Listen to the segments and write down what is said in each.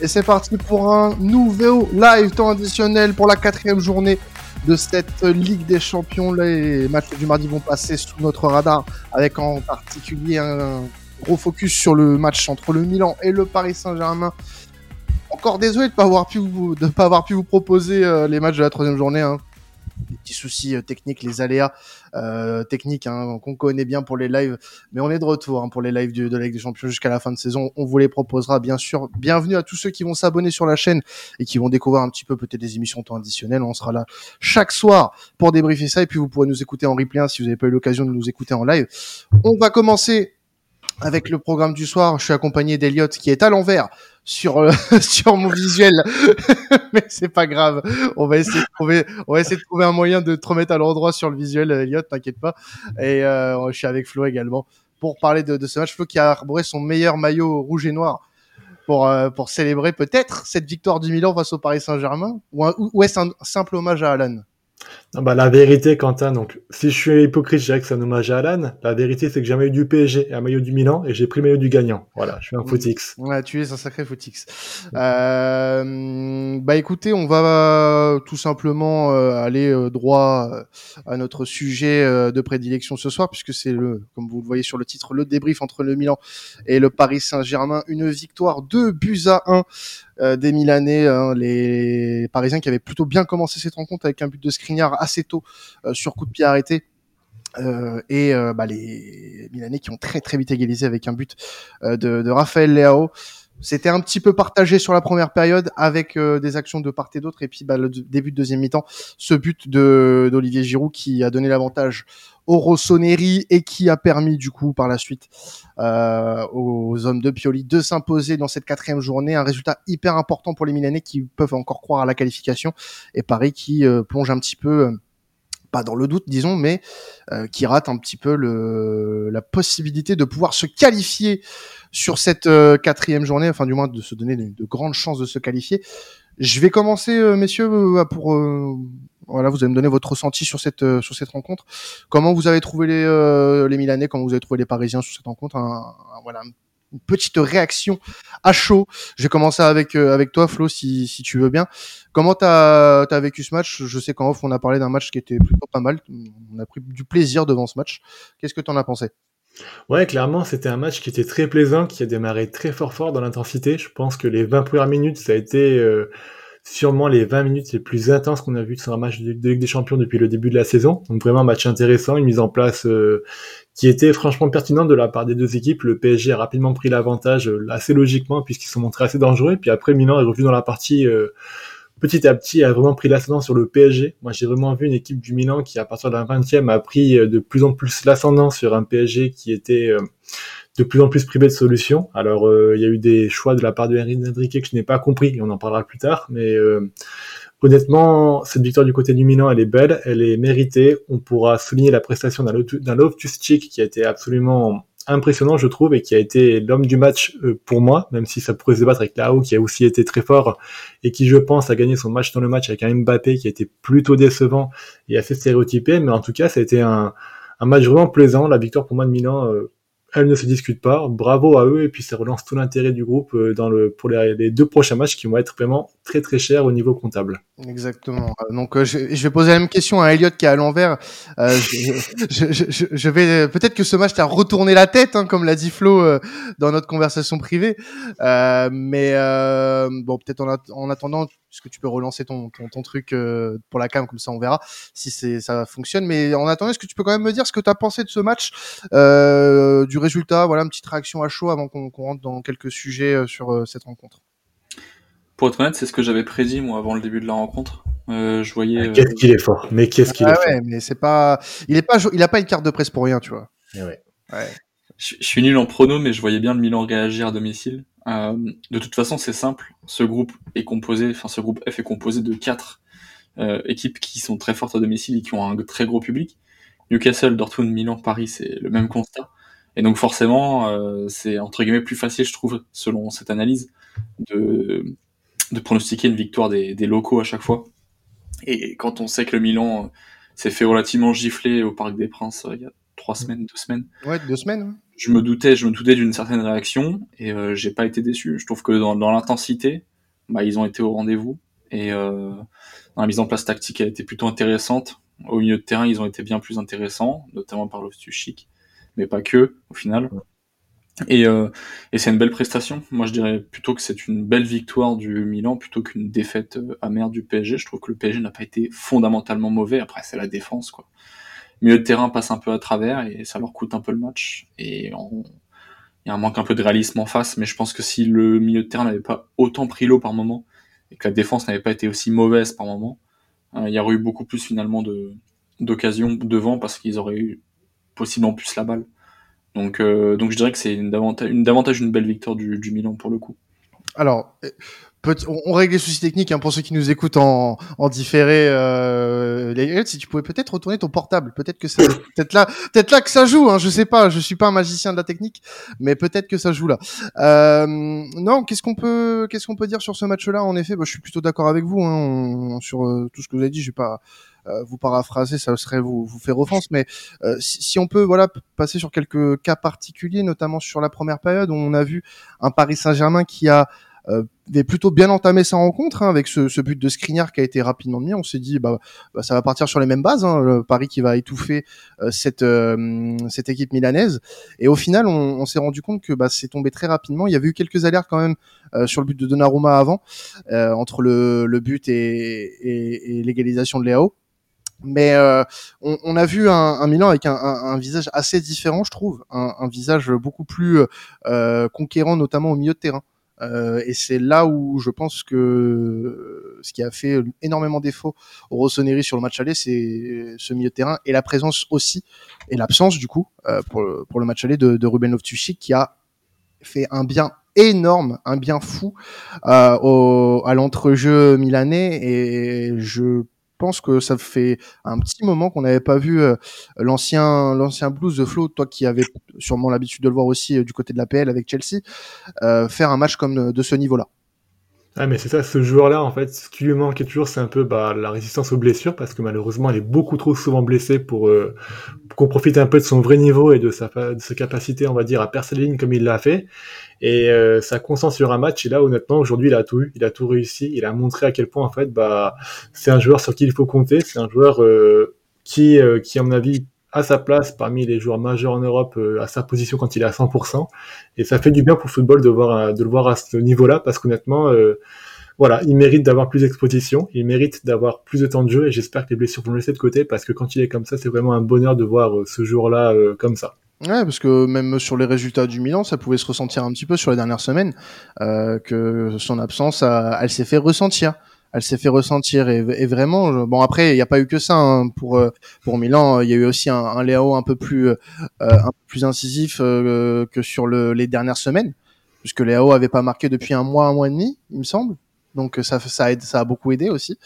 Et c'est parti pour un nouveau live temps additionnel pour la quatrième journée de cette Ligue des Champions. Les matchs du mardi vont passer sous notre radar avec en particulier un gros focus sur le match entre le Milan et le Paris Saint-Germain. Encore désolé de ne pas avoir pu vous, de pas avoir pu vous proposer euh, les matchs de la troisième journée. Hein des petits soucis euh, techniques, les aléas euh, techniques hein, qu'on connaît bien pour les lives. Mais on est de retour hein, pour les lives de la Ligue des Champions jusqu'à la fin de saison. On vous les proposera bien sûr. Bienvenue à tous ceux qui vont s'abonner sur la chaîne et qui vont découvrir un petit peu peut-être des émissions temps additionnelles. On sera là chaque soir pour débriefer ça et puis vous pourrez nous écouter en replay hein, si vous n'avez pas eu l'occasion de nous écouter en live. On va commencer avec le programme du soir. Je suis accompagné d'Eliott qui est à l'envers sur euh, sur mon visuel, mais c'est pas grave. On va essayer de trouver, on va essayer un moyen de te remettre à l'endroit sur le visuel, Elliot, t'inquiète pas. Et euh, je suis avec Flo également pour parler de, ce match. Flo qui a arboré son meilleur maillot rouge et noir pour euh, pour célébrer peut-être cette victoire du Milan face au Paris Saint-Germain, ou est-ce un simple hommage à Alan? Bah, la vérité, Quentin, donc, si je suis hypocrite, je dirais que c'est un hommage à Alan. La vérité, c'est que j'ai un maillot du PSG et un maillot du Milan et j'ai pris le maillot du gagnant. Voilà, je suis un footix. Ouais, tu es un sacré footix. Euh, bah, écoutez, on va tout simplement euh, aller euh, droit euh, à notre sujet de prédilection ce soir, puisque c'est le, comme vous le voyez sur le titre, le débrief entre le Milan et le Paris Saint-Germain. Une victoire 2 buts à 1 euh, des Milanais, hein, les Parisiens qui avaient plutôt bien commencé cette rencontre avec un but de Skriniar assez tôt euh, sur coup de pied arrêté. Euh, et bah, les Milanais qui ont très très vite égalisé avec un but de, de Raphaël Leao. C'était un petit peu partagé sur la première période avec des actions de part et d'autre et puis bah, le début de deuxième mi-temps, ce but de d'Olivier Giroud qui a donné l'avantage au Rossoneri et qui a permis du coup par la suite euh, aux hommes de Pioli de s'imposer dans cette quatrième journée. Un résultat hyper important pour les Milanais qui peuvent encore croire à la qualification et Paris qui euh, plonge un petit peu euh, pas dans le doute, disons, mais qui rate un petit peu le, la possibilité de pouvoir se qualifier sur cette quatrième journée, enfin du moins de se donner de, de, grandes chances de se qualifier. Je vais commencer, messieurs, pour voilà, vous allez me donner votre ressenti sur cette euh, sur cette rencontre. Comment vous avez trouvé les euh, les Milanais, comment vous avez trouvé les Parisiens sur cette rencontre? Un, Voilà, une petite réaction à chaud. Je vais commencer avec euh, avec toi, Flo, si si tu veux bien. Comment t'as as vécu ce match? Je sais qu'en off on a parlé d'un match qui était plutôt pas mal. On a pris du plaisir devant ce match. Qu'est-ce que tu en as pensé? Ouais, clairement, c'était un match qui était très plaisant, qui a démarré très fort fort dans l'intensité. Je pense que les 20 premières minutes, ça a été sûrement les 20 minutes les plus intenses qu'on a vu sur un match de, Ligue des Champions depuis le début de la saison. Donc vraiment un match intéressant, une mise en place euh, qui était franchement pertinente de la part des deux équipes. Le PSG a rapidement pris l'avantage euh, assez logiquement puisqu'ils sont montrés assez dangereux. Puis après, Milan est revenu dans la partie euh, petit à petit, a vraiment pris l'ascendant sur le PSG. Moi, j'ai vraiment vu une équipe du Milan qui, à partir de la 20e, a pris de plus en plus l'ascendant sur un PSG qui était de plus en plus privé de solutions. Alors, euh, il y a eu des choix de la part de Henrique que je n'ai pas compris, et on en parlera plus tard, mais euh, honnêtement, cette victoire du côté du Milan, elle est belle, elle est méritée. On pourra souligner la prestation d'un Loftus-Cheek qui a été absolument impressionnant, je trouve, et qui a été l'homme du match euh, pour moi, même si ça pourrait se débattre avec Lao, qui a aussi été très fort, et qui, je pense, a gagné son match dans le match avec un Mbappé qui a été plutôt décevant et assez stéréotypé, mais en tout cas, ça a été un, un match vraiment plaisant. La victoire pour moi de Milan, elle ne se discute pas. Bravo à eux et puis ça relance tout l'intérêt du groupe euh, dans le pour les, deux prochains matchs qui vont être vraiment très très chers au niveau comptable. Exactement. Euh, donc euh, je, je, vais poser la même question à Elliot qui est à l'envers. Je, vais peut-être que ce match t'a retourné la tête, hein, comme l'a dit Flo dans notre conversation privée. mais bon, peut-être en, en, attendant, puisque tu peux relancer ton, truc pour la cam, comme ça on verra si ça fonctionne. Mais en attendant, est-ce que tu peux quand même me dire ce que tu as pensé de ce match, du résultat, voilà, une petite réaction à chaud avant qu'on rentre dans quelques sujets sur cette rencontre. Pour être honnête, c'est ce que j'avais prédit moi avant le début de la rencontre. Euh, je voyais. Ah, qu'est-ce qu'il est fort Mais qu'est-ce qu'il ah, est ouais, fort Mais c'est pas, il est pas, il a pas une carte de presse pour rien, tu vois. Eh ouais. ouais. Je, je, suis nul en prono, mais je voyais bien le Milan réagir à domicile. Euh, de toute façon, c'est simple. Ce groupe est composé, enfin ce groupe F est composé de quatre euh, équipes qui sont très fortes à domicile et qui ont un très gros public. Newcastle, Dortmund, Milan, Paris, c'est le même constat. Et donc forcément, euh, c'est entre guillemets plus facile, je trouve, selon cette analyse, de de pronostiquer une victoire des, des, locaux à chaque fois. Et quand on sait que le Milan euh, s'est fait relativement gifler au Parc des Princes euh, il y a trois mm. semaines, deux semaines. Ouais, deux semaines. je me doutais, je me doutais d'une certaine réaction et euh, j'ai pas été déçu. Je trouve que dans, dans l'intensité, bah, ils ont été au rendez-vous et euh, dans la mise en place tactique, elle a été plutôt intéressante. Au milieu de terrain, ils ont été bien plus intéressants, notamment par Loftus-Cheek, mais pas que au final. Et, euh, et c'est une belle prestation. Moi, je dirais plutôt que c'est une belle victoire du Milan plutôt qu'une défaite euh, amère du PSG. Je trouve que le PSG n'a pas été fondamentalement mauvais. Après, c'est la défense, quoi. Milieu de terrain passe un peu à travers et ça leur coûte un peu le match. Et il y a un manque un peu de réalisme en face. Mais je pense que si le milieu de terrain n'avait pas autant pris l'eau par moment et que la défense n'avait pas été aussi mauvaise par moment, euh, il y aurait eu beaucoup plus finalement de d'occasions devant parce qu'ils auraient eu possiblement plus la balle. Donc, euh, donc je dirais que c'est une davantage une belle victoire du, du Milan pour le coup. Alors, on, règle les soucis techniques hein, pour ceux qui nous écoutent en, en différé. Euh, si tu pouvais peut-être retourner ton portable, peut-être que c'est peut-être là, peut-être là que ça joue. Hein, je sais pas, je suis pas un magicien de la technique, mais peut-être que ça joue là. Euh, non, qu'est-ce qu'on peut, qu'est-ce qu'on peut dire sur ce match-là? En effet, bah, je suis plutôt d'accord avec vous hein, sur euh, tout ce que vous avez dit. Je vais pas euh, vous paraphraser, ça serait vous, vous faire offense, mais euh, si, si, on peut voilà passer sur quelques cas particuliers, notamment sur la première période où on a vu un Paris Saint-Germain qui a avait plutôt bien entamé sa rencontre hein, avec ce, ce, but de Skriniar qui a été rapidement mis. On s'est dit bah, bah, ça va partir sur les mêmes bases. Hein, le Paris qui va étouffer euh, cette euh, cette équipe milanaise. Et au final, on, on s'est rendu compte que bah, c'est tombé très rapidement. Il y avait eu quelques alertes quand même euh, sur le but de Donnarumma avant entre le, le but et, et, et l'égalisation de Léo. Mais euh, on, on, a vu un, un Milan avec un, un, un, visage assez différent, je trouve, un, visage beaucoup plus euh, conquérant, notamment au milieu de terrain. Euh, et c'est là où je pense que ce qui a fait énormément défaut au Rossoneri sur le match aller, c'est ce milieu de terrain et la présence aussi et l'absence du coup euh, pour, le, pour le match aller de, de Ruben loftus qui a fait un bien énorme, un bien fou euh, au, à l'entrejeu milanais. Et je pense que ça fait un petit moment qu'on n'avait pas vu euh, l'ancien l'ancien blues de Flo, toi qui avais sûrement l'habitude de le voir aussi euh, du côté de la PL avec Chelsea, euh, faire un match comme de ce niveau-là. Ah mais c'est ça, ce joueur-là, en fait, ce qui lui manque toujours, c'est un peu bah, la résistance aux blessures, parce que malheureusement, il est beaucoup trop souvent blessé pour, euh, qu'on profite un peu de son vrai niveau et de sa, de sa capacité, on va dire, à percer les lignes comme il l'a fait. Et euh, sa sur un match, et là, honnêtement, aujourd'hui, il a tout eu, il a tout réussi, il a montré à quel point, en fait, bah, c'est un joueur sur qui il faut compter, c'est un joueur euh, qui, euh, qui, à mon avis, à sa place parmi les joueurs majeurs en Europe euh, à sa position quand il est à 100%. Et ça fait du bien pour le football de, voir, de le voir à ce niveau-là parce qu'honnêtement, euh, voilà, il mérite d'avoir plus d'exposition, il mérite d'avoir plus de temps de jeu et j'espère que les blessures vont le laisser de côté parce que quand il est comme ça, c'est vraiment un bonheur de voir euh, ce jour-là comme ça. Ouais, parce que même sur les résultats du Milan, ça pouvait se ressentir un petit peu sur les dernières semaines, euh, que son absence, elle s'est fait ressentir elle s'est fait ressentir et, vraiment bon après il n'y a pas eu que ça hein, pour euh, pour Milan il y a eu aussi un, un Léo un peu plus euh, un peu plus incisif euh, que sur le, les dernières semaines puisque Léo avait pas marqué depuis un mois un mois et demi il me semble. Donc ça ça aide, ça a beaucoup aidé aussi.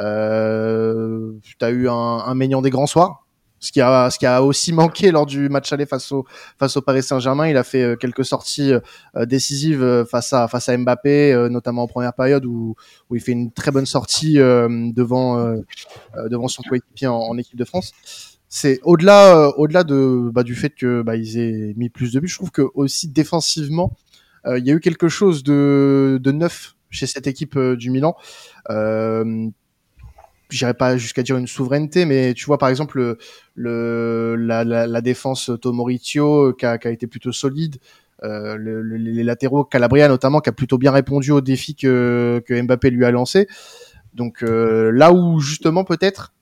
Euh, tu as eu un, un Maignan des grands soirs ce qui a ce qui a aussi manqué lors du match aller face au face au Paris Saint-Germain. Il a fait euh, quelques sorties euh, décisives euh, face à face à Mbappé, notamment en première période où où il fait une très bonne sortie devant devant son coéquipier en, en, équipe de France. C'est au-delà au-delà de bah, du fait que bah, ils aient mis plus de buts. Je trouve que aussi défensivement, il y a eu quelque chose de de neuf chez cette équipe du Milan. J'irai pas jusqu'à dire une souveraineté, mais tu vois par exemple le, la, défense Tomoritio qui a, été plutôt solide. Euh, le, le, les latéraux, Calabria notamment, qui a plutôt bien répondu au défi que, Mbappé lui a lancé. Donc euh, là où justement peut-être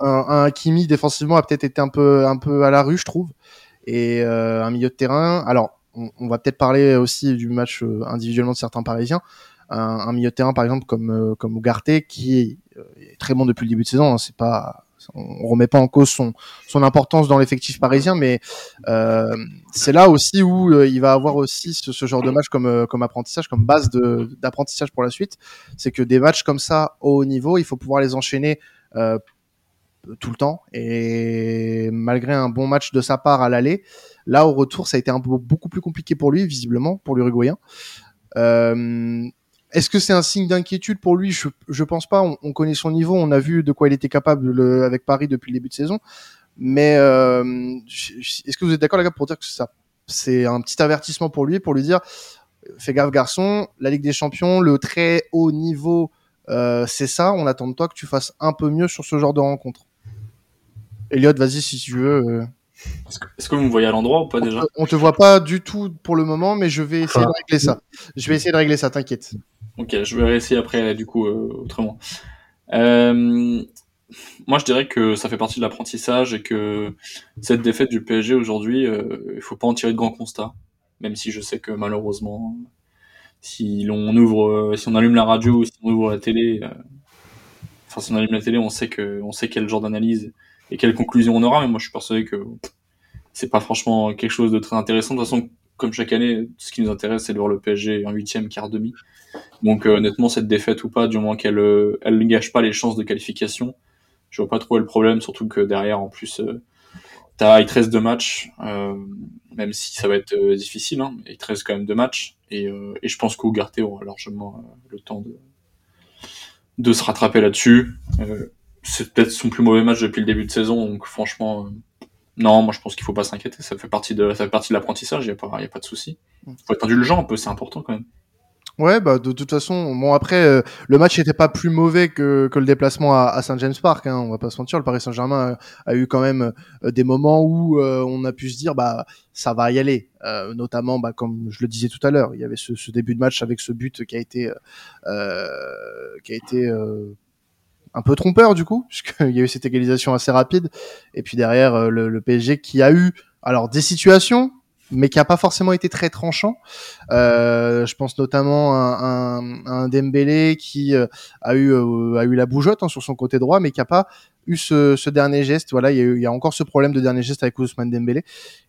un, Kimi défensivement a peut-être été un peu un peu à la rue, je trouve, et euh, un milieu de terrain. Alors on, va peut-être parler aussi du match individuellement de certains Parisiens. Un, un milieu de terrain par exemple comme comme Ugarte qui est très bon depuis le début de saison. Hein, c'est pas, on remet pas en cause son son importance dans l'effectif parisien, mais euh, c'est là aussi où euh, il va avoir aussi ce, genre de match comme euh, comme apprentissage, comme base d'apprentissage pour la suite. C'est que des matchs comme ça au haut niveau, il faut pouvoir les enchaîner. Euh, tout le temps et malgré un bon match de sa part à l'aller, là au retour ça a été un beaucoup plus compliqué pour lui visiblement pour l'Uruguayen. Euh, est-ce que c'est un signe d'inquiétude pour lui? Je, je pense pas. On, on, connaît son niveau, on a vu de quoi il était capable le, avec Paris depuis le début de saison. Mais euh, est-ce que vous êtes d'accord, les gars, pour dire que ça c'est un petit avertissement pour lui, pour lui dire, fais gaffe garçon, la Ligue des Champions, le très haut niveau, euh, c'est ça. On attend de toi que tu fasses un peu mieux sur ce genre de rencontre. Elliot, vas-y si tu veux. Euh. Est-ce que, vous me voyez à l'endroit ou pas déjà? On te voit pas du tout pour le moment, mais je vais essayer de régler ça. Je vais essayer de régler ça, t'inquiète. Ok, je vais essayer après, du coup, euh, autrement. Euh, moi, je dirais que ça fait partie de l'apprentissage et que cette défaite du PSG aujourd'hui, euh, il faut pas en tirer de grands constats. Même si je sais que malheureusement, si on ouvre, si on allume la radio ou si on ouvre la télé, enfin si on allume la télé, on sait que, on sait quel genre d'analyse et quelles conclusions on aura. Mais moi, je suis persuadé que c'est pas franchement quelque chose de très intéressant. De toute façon, comme chaque année, ce qui nous intéresse, c'est de voir le PSG en huitième, quart demi. Donc euh, honnêtement, cette défaite ou pas, du moins qu'elle euh, ne gâche pas les chances de qualification, je vois pas trop le problème, surtout que derrière, en plus, euh, t'as il te reste deux matchs, même si ça va être difficile, hein, il te reste quand même deux matchs, et, je pense qu'Ougarté aura largement le temps de, de se rattraper là-dessus. C'est peut-être son plus mauvais match depuis le début de saison, donc franchement, non, moi je pense qu'il faut pas s'inquiéter, ça fait partie de, ça fait partie de l'apprentissage, il y a pas, y a pas de souci. Mm. Faut être indulgent un peu, c'est important quand même. Ouais, bah de, toute façon, bon après euh, le match n'était pas plus mauvais que, que le déplacement à, à Saint James Park. Hein, on va pas se mentir, le Paris Saint-Germain a, eu quand même euh, des moments où on a pu se dire bah ça va y aller. notamment, bah, comme je le disais tout à l'heure, il y avait ce, ce, début de match avec ce but qui a été qui a été un peu trompeur du coup, puisqu'il y a eu cette égalisation assez rapide. Et puis derrière, euh, le, le PSG qui a eu alors des situations, mais qui a pas forcément été très tranchant. Euh, je pense notamment à, un, un Dembélé qui euh, a eu a eu la bougeotte hein, sur son côté droit, mais qui a pas eu ce, dernier geste. Voilà, il y, a il y, a encore ce problème de dernier geste avec Ousmane Dembélé.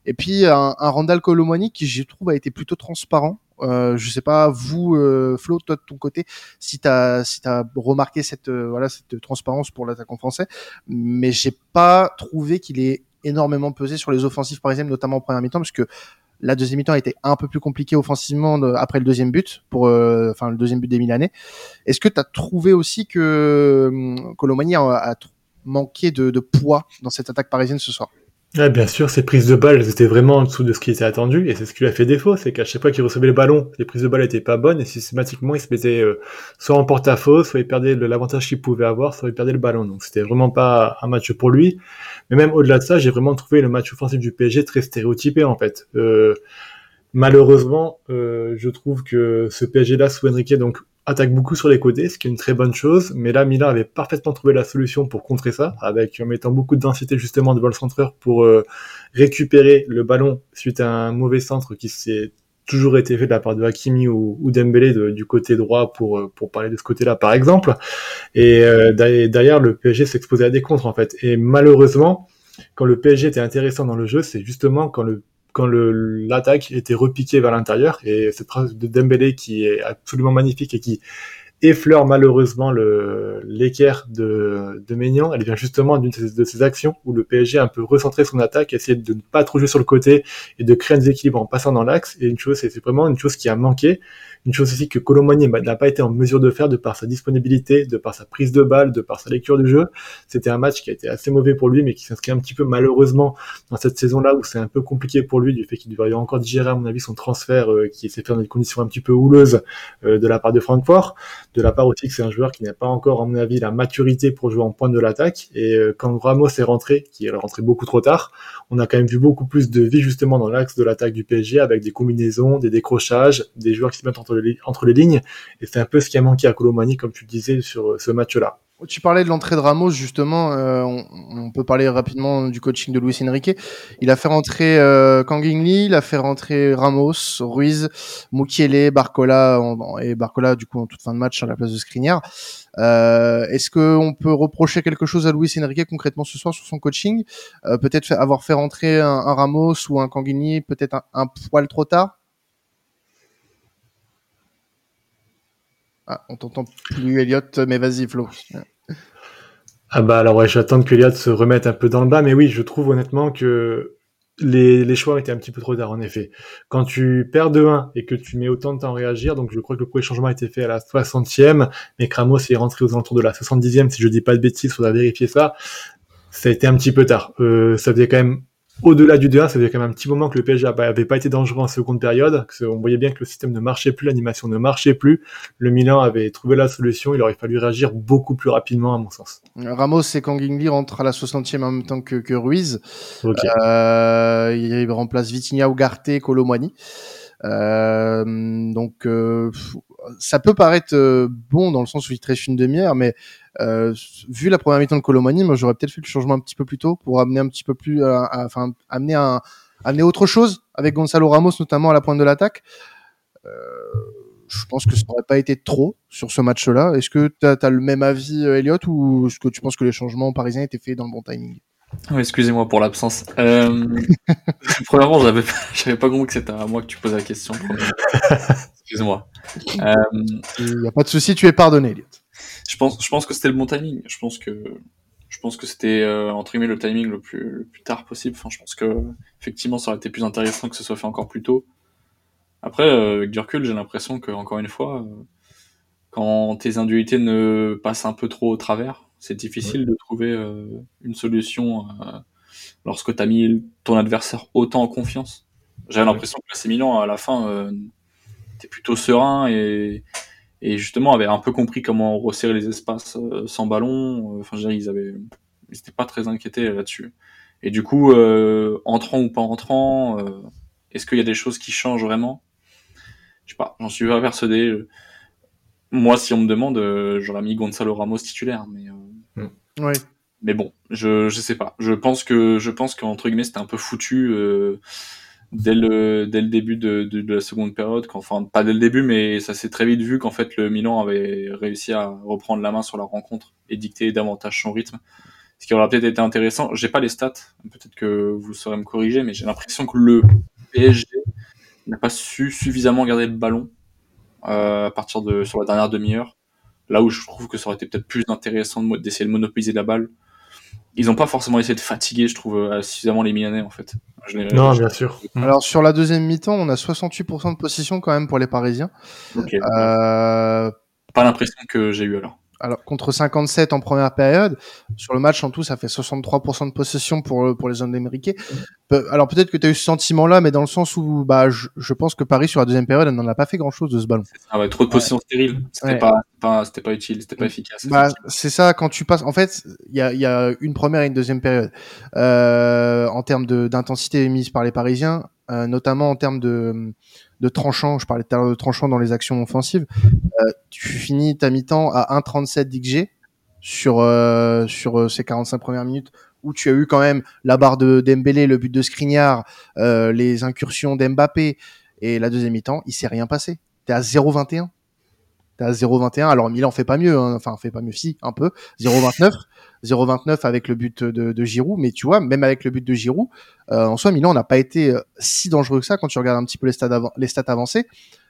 Et puis un, un Randall Colomani qui, je trouve, a été plutôt transparent. Euh, je sais pas vous, euh, Flo, toi de ton côté, si t'as si t'as remarqué cette voilà cette transparence pour l'attaquant français, mais j'ai pas trouvé qu'il est énormément pesé sur les offensives parisiennes, notamment en première mi-temps, parce que la deuxième mi-temps a été un peu plus compliquée offensivement après le deuxième but, pour euh, enfin le deuxième but des Milanais. Est-ce que tu as trouvé aussi que hum, Colomani a, a manqué de, de, poids dans cette attaque parisienne ce soir? Ouais, bien sûr, ses prises de balles étaient vraiment en dessous de ce qui était attendu, et c'est ce qui lui a fait défaut, c'est qu'à chaque fois qu'il recevait le ballon, les prises de balles étaient pas bonnes, et systématiquement il se mettait euh, soit en porte-à-faux, soit il perdait l'avantage qu'il pouvait avoir, soit il perdait le ballon. Donc c'était vraiment pas un match pour lui. Mais même au-delà de ça, j'ai vraiment trouvé le match offensif du PSG très stéréotypé en fait. Euh, malheureusement, euh, je trouve que ce PSG-là sous Enrique, donc attaque beaucoup sur les côtés, ce qui est une très bonne chose. Mais là, Milan avait parfaitement trouvé la solution pour contrer ça, avec en mettant beaucoup de densité justement devant le centreur pour euh, récupérer le ballon suite à un mauvais centre qui s'est toujours été fait de la part de Hakimi ou, ou Dembélé du côté droit pour euh, pour parler de ce côté-là par exemple. Et euh, derrière, le PSG s'exposait à des contres en fait. Et malheureusement, quand le PSG était intéressant dans le jeu, c'est justement quand le quand l'attaque était repiquée vers l'intérieur et cette trace de Dembélé qui est absolument magnifique et qui effleure malheureusement l'équerre de, de Maignan. Elle vient justement d'une de, ces actions où le PSG a un peu recentré son attaque, essayé de ne pas trop jouer sur le côté et de créer un déséquilibre en passant dans l'axe. Et une chose, c'est vraiment une chose qui a manqué. Une chose aussi que Colomani n'a pas été en mesure de faire de par sa disponibilité, de par sa prise de balle, de par sa lecture du jeu. C'était un match qui a été assez mauvais pour lui, mais qui s'inscrit un petit peu malheureusement dans cette saison-là où c'est un peu compliqué pour lui du fait qu'il devrait encore digérer à mon avis son transfert euh, qui s'est fait dans des conditions un petit peu houleuses euh, de la part de Francfort, de la part aussi que c'est un joueur qui n'a pas encore à mon avis la maturité pour jouer en pointe de l'attaque. Et euh, quand Ramos est rentré, qui est rentré beaucoup trop tard, on a quand même vu beaucoup plus de vie justement dans l'axe de l'attaque du PSG avec des combinaisons, des décrochages, des joueurs qui se mettent entre entre les lignes. Et c'est un peu ce qui a manqué à Colomani, comme tu disais, sur euh, ce match-là. Tu parlais de l'entrée de Ramos justement. Euh, on, peut parler rapidement du coaching de Luis Enrique. Il a fait rentrer euh, Lee, il a fait rentrer Ramos, Ruiz, Mukiele, Barcola et Barcola du coup en toute fin de match à la place de Skriniar. Euh, Est-ce qu'on peut reprocher quelque chose à Luis Enrique concrètement ce soir sur son coaching? Peut-être avoir fait rentrer un, Ramos ou un Kanguini peut-être un poil trop tard? Ah, on t'entend plus, Elliot, mais vas-y, Flo. Ah bah alors ouais, j'attends que Elliot se remette un peu dans le bas, mais oui, je trouve honnêtement que les, les choix étaient un petit peu trop tard en effet. Quand tu perds de 1 et que tu mets autant de temps à réagir, donc je crois que le premier changement a été fait à la 60e, mais Kramos est rentré aux alentours de la 70e, si je dis pas de bêtises, faudra vérifier ça. Ça a été un petit peu tard. Euh, ça faisait quand même au-delà du 2-1, ça faisait quand même un petit moment que le PSG avait pas été dangereux en seconde période. On voyait bien que le système ne marchait plus, l'animation ne marchait plus. Le Milan avait trouvé la solution. Il aurait fallu réagir beaucoup plus rapidement, à mon sens. Ramos et Kangingli rentrent à la 60e en même temps que, que Ruiz. Euh, il remplace Vitinha, Ugarte, Colomani. Euh, donc euh, ça peut paraître euh, bon dans le sens où il reste une demi-heure, mais euh, vu la première mi-temps de Colomani, moi j'aurais peut-être fait le changement un petit peu plus tôt pour amener un petit peu plus, enfin amener un, amener autre chose avec Gonzalo Ramos notamment à la pointe de l'attaque. Euh, je pense que ça n'aurait pas été trop sur ce match-là. Est-ce que tu as, le même avis, Elliot, ou est-ce que tu penses que les changements parisiens étaient faits dans le bon timing? Oui, excusez-moi pour l'absence. Euh... Premièrement, j'avais pas, j'avais pas compris que c'était à moi que tu posais la question. Excuse-moi. Euh... Il n'y a pas de souci, tu es pardonné, Elliot. Je pense, je pense que c'était le bon timing. Je pense que, je pense que c'était euh, entre guillemets le timing le plus, le plus tard possible. Enfin, je pense que effectivement, ça aurait été plus intéressant que ce soit fait encore plus tôt. Après, euh, avec du recul, j'ai l'impression que encore une fois, euh, quand tes induités ne passent un peu trop au travers, c'est difficile de trouver euh, une solution euh, lorsque tu as mis ton adversaire autant en confiance. J'avais l'impression que c'est Milan, à la fin, euh, était plutôt serein et, et justement avait un peu compris comment resserrer les espaces euh, sans ballon. Enfin, je dirais, ils avaient, ils n'étaient pas très inquiétés là-dessus. Et du coup, entrant ou pas entrant, est-ce qu'il y a des choses qui changent vraiment? Je sais pas, j'en suis pas persuadé. Moi, si on me demande, j'aurais mis Gonzalo Ramos titulaire, mais oui. Mais bon, je je sais pas. Je pense que je pense qu'entre guillemets c'était un peu foutu euh, dès le dès le début de, de, la seconde période. enfin pas dès le début, mais ça s'est très vite vu qu'en fait le Milan avait réussi à reprendre la main sur la rencontre et dicter davantage son rythme. Ce qui aurait peut-être été intéressant. J'ai pas les stats. Peut-être que vous saurez me corriger, mais j'ai l'impression que le PSG n'a pas su suffisamment garder le ballon euh, à partir de sur la dernière demi-heure Là où je trouve que ça aurait été peut-être plus intéressant d'essayer de monopoliser la balle. Ils n'ont pas forcément essayé de fatiguer, je trouve, euh, suffisamment les Milanais, en fait. non, bien sûr. Alors, sur la deuxième mi-temps, on a 68% de possession quand même pour les Parisiens. Okay. Euh... Pas l'impression que j'ai eu alors alors contre 57 en première période. Sur le match en tout, ça fait 63% de possession pour pour les hommes américains. Alors peut-être que tu as eu ce sentiment-là, mais dans le sens où bah je, je pense que Paris sur la deuxième période, elle n'en a pas fait grand-chose de ce ballon. Ah ouais, trop de possession stérile. C'était pas, pas c'était pas utile, c'était pas efficace. Bah, c'est ça quand tu passes. En fait, il y a il y a une première et une deuxième période euh, en termes d'intensité émise par les Parisiens, euh, notamment en termes de de tranchant, je parlais tout à de tranchant dans les actions offensives, euh, tu finis ta mi-temps à 1,37 d'XG sur, euh, sur euh, ces 45 premières minutes où tu as eu quand même la barre de Dembélé, le but de Skriniar, les incursions d'Mbappé et la deuxième mi-temps, il s'est rien passé. T'es à 0,21. T'es à 0,21. Alors Milan fait pas mieux, hein. enfin fait pas mieux si un peu. 0,29. 0,29 avec le but de, de Giroud, mais tu vois, même avec le but de Giroud, euh, en soi, Milan n'a pas été euh, si dangereux que ça quand tu regardes un petit peu les stats, les stats avancés.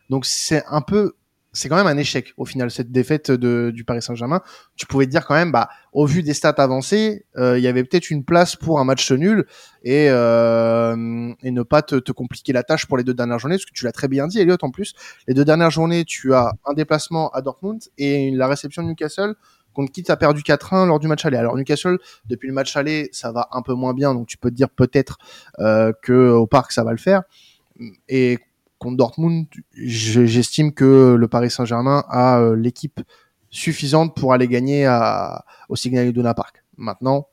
Donc c'est un peu, c'est quand même un échec au final cette défaite de, du Paris Saint-Germain. Tu pouvais te dire quand même, bah, au vu des stats avancées, euh, il y avait peut-être une place pour un match nul et, euh, et ne pas te, te, compliquer la tâche pour les deux dernières journées, parce que tu l'as très bien dit, Elliot. En plus, les deux dernières journées, tu as un déplacement à Dortmund et la réception de Newcastle contre qui tu as perdu 4-1 lors du match aller. Alors Newcastle, depuis le match aller, ça va un peu moins bien, donc tu peux te dire peut-être euh, que au parc ça va le faire. Et contre Dortmund, j'estime que le Paris Saint-Germain a euh, l'équipe suffisante pour aller gagner au Signal Iduna Park. Maintenant,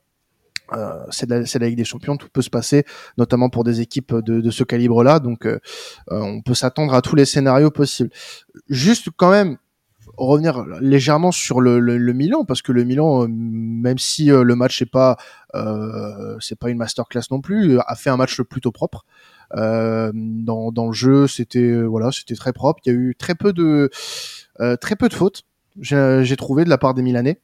euh, c'est la, Ligue des Champions, tout peut se passer, notamment pour des équipes de, ce calibre-là. Donc, euh, on peut s'attendre à tous les scénarios possibles. Juste quand même, revenir légèrement sur le, Milan parce que le Milan, même si le match n'est pas c'est pas une masterclass non plus, a fait un match plutôt propre. Euh, dans, dans le jeu, c'était voilà, c'était très propre. Il y a eu très peu de très peu de fautes. J'ai trouvé de la part des Milanais.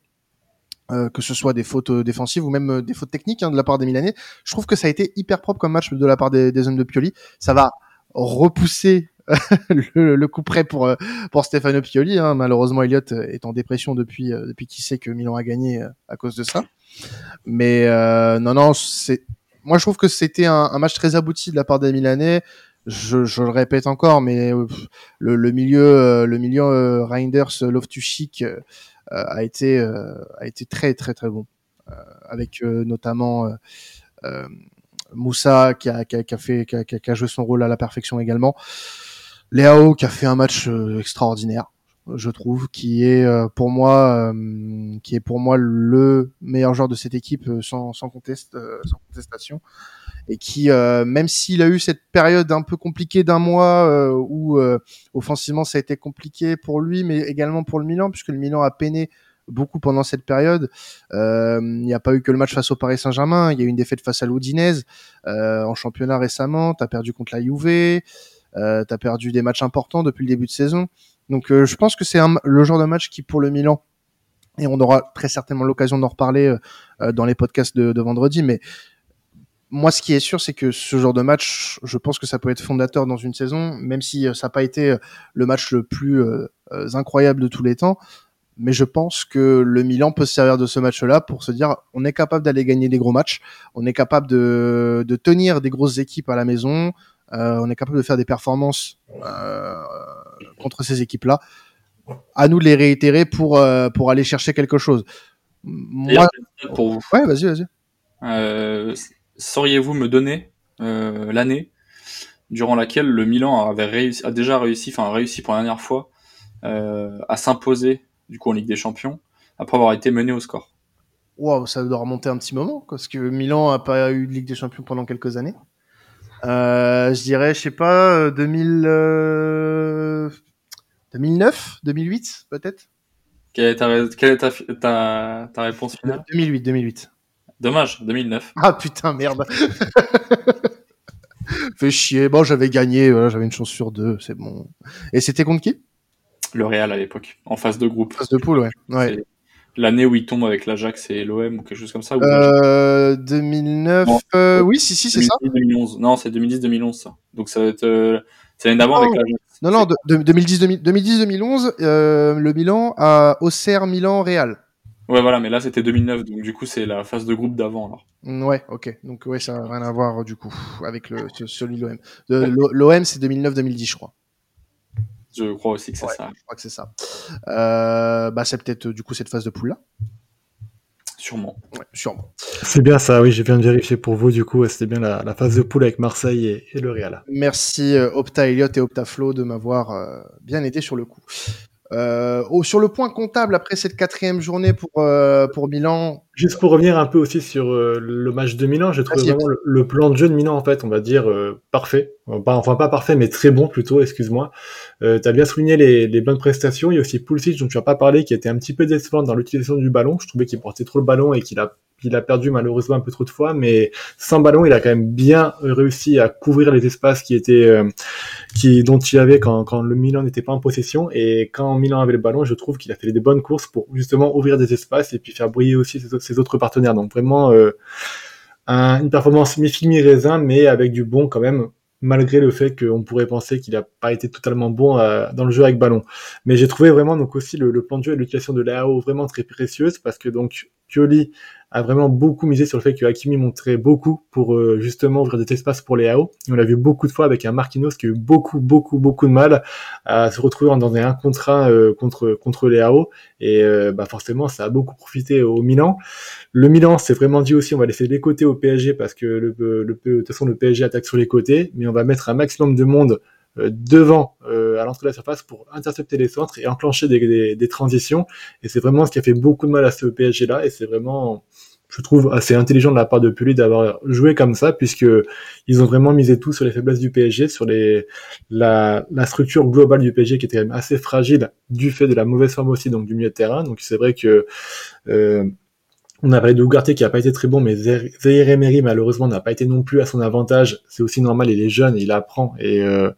Euh, que ce soit des fautes défensives ou même des fautes techniques hein, de la part des Milanais. Je trouve que ça a été hyper propre comme match de la part des, des hommes de Pioli. Ça va repousser le, le, coup près pour pour Stefano Pioli. Hein. Malheureusement, Elliott est en dépression depuis euh, depuis qu'il sait que Milan a gagné euh, à cause de ça. Mais euh, non, non, c'est moi je trouve que c'était un, un, match très abouti de la part des Milanais. Je, je le répète encore, mais le, le milieu le milieu Reinders Loftus-Cheek a été a été très très très bon avec notamment Moussa qui a, qui a, qui a fait qui a, qui a, joué son rôle à la perfection également. Léao qui a fait un match euh, extraordinaire, je trouve, qui est euh, pour moi euh, qui est pour moi le meilleur joueur de cette équipe sans sans, conteste, sans contestation et qui même s'il a eu cette période un peu compliquée d'un mois où offensivement ça a été compliqué pour lui mais également pour le Milan puisque le Milan a peiné beaucoup pendant cette période. Euh, il n'y a pas eu que le match face au Paris Saint-Germain. Il y a eu une défaite face à l'Oudinez euh, en championnat récemment. Tu as perdu contre la Juve. Euh, tu as perdu des matchs importants depuis le début de saison. Donc euh, je pense que c'est le genre de match qui pour le Milan et on aura très certainement l'occasion d'en reparler euh, dans les podcasts de, vendredi. Mais moi, ce qui est sûr, c'est que ce genre de match, je pense que ça peut être fondateur dans une saison, même si ça n'a pas été le match le plus incroyable de tous les temps mais je pense que le Milan peut se servir de ce match-là pour se dire on est capable d'aller gagner des gros matchs, on est capable de, tenir des grosses équipes à la maison, euh, on est capable de faire des performances euh, contre ces équipes-là. À nous de les réitérer pour, euh, pour aller chercher quelque chose. Moi... Pour vous. Ouais, vas-y, vas-y. Euh, sauriez-vous me donner euh, l'année durant laquelle le Milan avait réussi, a déjà réussi, enfin réussi pour la dernière fois, euh, à s'imposer du coup en Ligue des Champions, après avoir été mené au score? Waouh, ça doit remonter un petit moment, parce que Milan a pas eu de Ligue des Champions pendant quelques années. Euh, je dirais, je sais pas, 2000, euh, 2009, 2008 peut-être. Quelle est, ta, quelle est ta, ta, ta, réponse finale? 2008, 2008. Dommage, 2009. Ah putain, merde. Fait chier. Bon, j'avais gagné, voilà, j'avais une chance sur deux, c'est bon. Et c'était contre qui? Le Real à l'époque, en phase de groupe. Phase de poule, ouais. ouais. L'année où il tombe avec l'Ajax et l'OM ou quelque chose comme ça. Euh, 2009, euh, oui, si, si, c'est ça. 2011. Non, c'est 2010-2011 ça. Donc ça va être, euh, c'est l'année d'avant avec l'Ajax. Non, non, 2010-2011, euh, le Milan à Auxerre, Milan, Real. Ouais, voilà, mais là c'était 2009, donc du coup c'est la phase de groupe d'avant alors. Mm, ouais, ok. Donc ouais, ça n'a rien à voir du coup avec le celui de l'OM. L'OM c'est 2009-2010, je crois. Je crois aussi que c'est ça. Je crois que c'est ça. Euh, bah, c'est peut-être du coup cette phase de poule là. Sûrement. Ouais, sûrement. C'est bien ça, oui, j'ai bien vérifié pour vous, du coup, c'était bien la, la, phase de poule avec Marseille et, le Real. Merci euh, Opta Elliott et Opta Flo de m'avoir euh, bien aidé sur le coup. Euh, oh, sur le point comptable, après cette quatrième journée pour, euh, pour Milan. Juste pour revenir un peu aussi sur euh, le match de Milan, j'ai trouvé vraiment le, plan de jeu de Milan, en fait, on va dire, euh, parfait. Enfin, pas parfait, mais très bon plutôt, excuse-moi. Euh, tu as bien souligné les, les, bonnes prestations. Il y a aussi Pulisic, dont tu n'as pas parlé, qui était un petit peu décevant dans l'utilisation du ballon. Je trouvais qu'il portait trop le ballon et qu'il a il a perdu malheureusement un peu trop de fois, mais sans ballon, il a quand même bien réussi à couvrir les espaces qui étaient, euh, qui, dont il avait quand, quand le Milan n'était pas en possession. Et quand Milan avait le ballon, je trouve qu'il a fait des bonnes courses pour justement ouvrir des espaces et puis faire briller aussi ses, autres partenaires. Donc vraiment euh, un, une performance mi-film raisin, mais avec du bon quand même malgré le fait qu'on pourrait penser qu'il n'a pas été totalement bon euh, dans le jeu avec ballon. Mais j'ai trouvé vraiment donc aussi le, le plan de jeu et l'utilisation de l'AO vraiment très précieuse parce que donc Pioli a vraiment beaucoup misé sur le fait que Hakimi montrait beaucoup pour euh, justement ouvrir des espaces pour les AO. on l'a vu beaucoup de fois avec un Marquinhos qui a eu beaucoup, beaucoup, beaucoup de mal à se retrouver dans un contre euh, contre contre les AO. Et euh, bah forcément, ça a beaucoup profité au Milan. Le Milan s'est vraiment dit aussi, on va laisser les côtés au PSG parce que le, le, de toute façon le PSG attaque sur les côtés, mais on va mettre un maximum de monde devant à l'entrée de la surface pour intercepter les centres et enclencher des, des, des transitions. Et c'est vraiment ce qui a fait beaucoup de mal à ce PSG là. Et c'est vraiment je trouve assez intelligent de la part de Puli d'avoir joué comme ça, puisque ils ont vraiment misé tout sur les faiblesses du PSG, sur les la, la structure globale du PSG qui était quand même assez fragile du fait de la mauvaise forme aussi donc du milieu de terrain. Donc c'est vrai que euh, on a parlé de Ougarté qui a pas été très bon, mais Zaire Emery malheureusement n'a pas été non plus à son avantage. C'est aussi normal, il est jeune, il apprend et euh,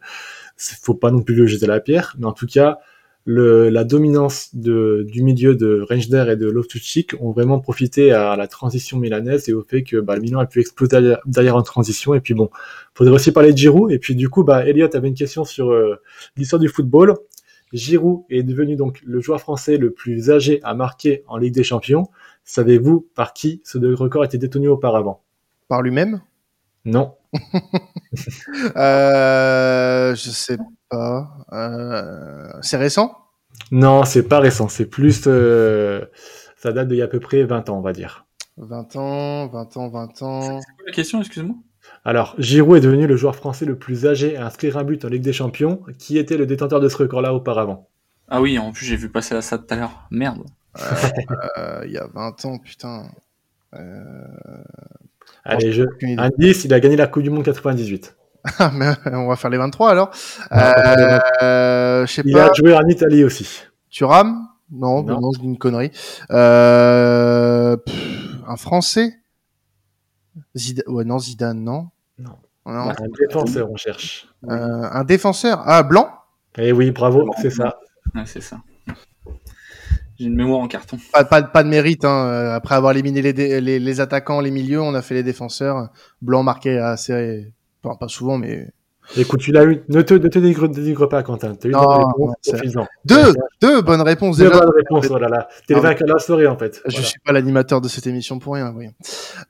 faut pas non plus le jeter la pierre. Mais en tout cas, le, la dominance de, du milieu de Rangder et de loftus ont vraiment profité à la transition milanaise et au fait que bah, le Milan a pu exploser derrière en transition. Et puis bon, faudrait aussi parler de Giroud. Et puis du coup, bah, Elliot avait une question sur euh, l'histoire du football. Giroud est devenu donc le joueur français le plus âgé à marquer en Ligue des Champions. Savez-vous par qui ce record était détenu auparavant? Par lui-même? Non. euh, je sais euh, c'est récent? Non, c'est pas récent. C'est plus. Euh, ça date d'il y a à peu près 20 ans, on va dire. 20 ans, 20 ans, 20 ans. C'est quoi la question, excuse-moi? Alors, Giroud est devenu le joueur français le plus âgé à inscrire un but en Ligue des Champions. Qui était le détenteur de ce record-là auparavant? Ah oui, en plus j'ai vu passer ça tout à l'heure. Merde. Euh, Il y a 20 ans, putain. Euh... Allez, je... indice, il a gagné la Coupe du Monde 98. Ah, mais on va faire les 23 alors. Euh, je sais il pas. a joué en Italie aussi. Thuram? Non, Non. non, c'est une connerie. Euh... pff, un Français? Zidane. Ouais, non, Zidane, non. Non. Non. Un défenseur, on cherche. Euh, un défenseur. Ah, blanc Eh oui, bravo, c'est ça. Ouais, c'est ça. J'ai une mémoire en carton. pas, pas, pas de mérite. Hein. Euh, Après avoir éliminé les, dé- les, les attaquants, les milieux, on a fait les défenseurs. Blanc marqué assez. Enfin, pas souvent, mais. Écoute, tu l'as eu. Ne te, ne te dénigre, dénigre pas, Quentin. Tu as eu Non, une réponse. Deux Deux bonnes réponses Deux déjà. bonnes réponses, oh là là. T'es le vainqueur de la soirée, en fait. Je Voilà. suis pas l'animateur de cette émission pour rien. Oui.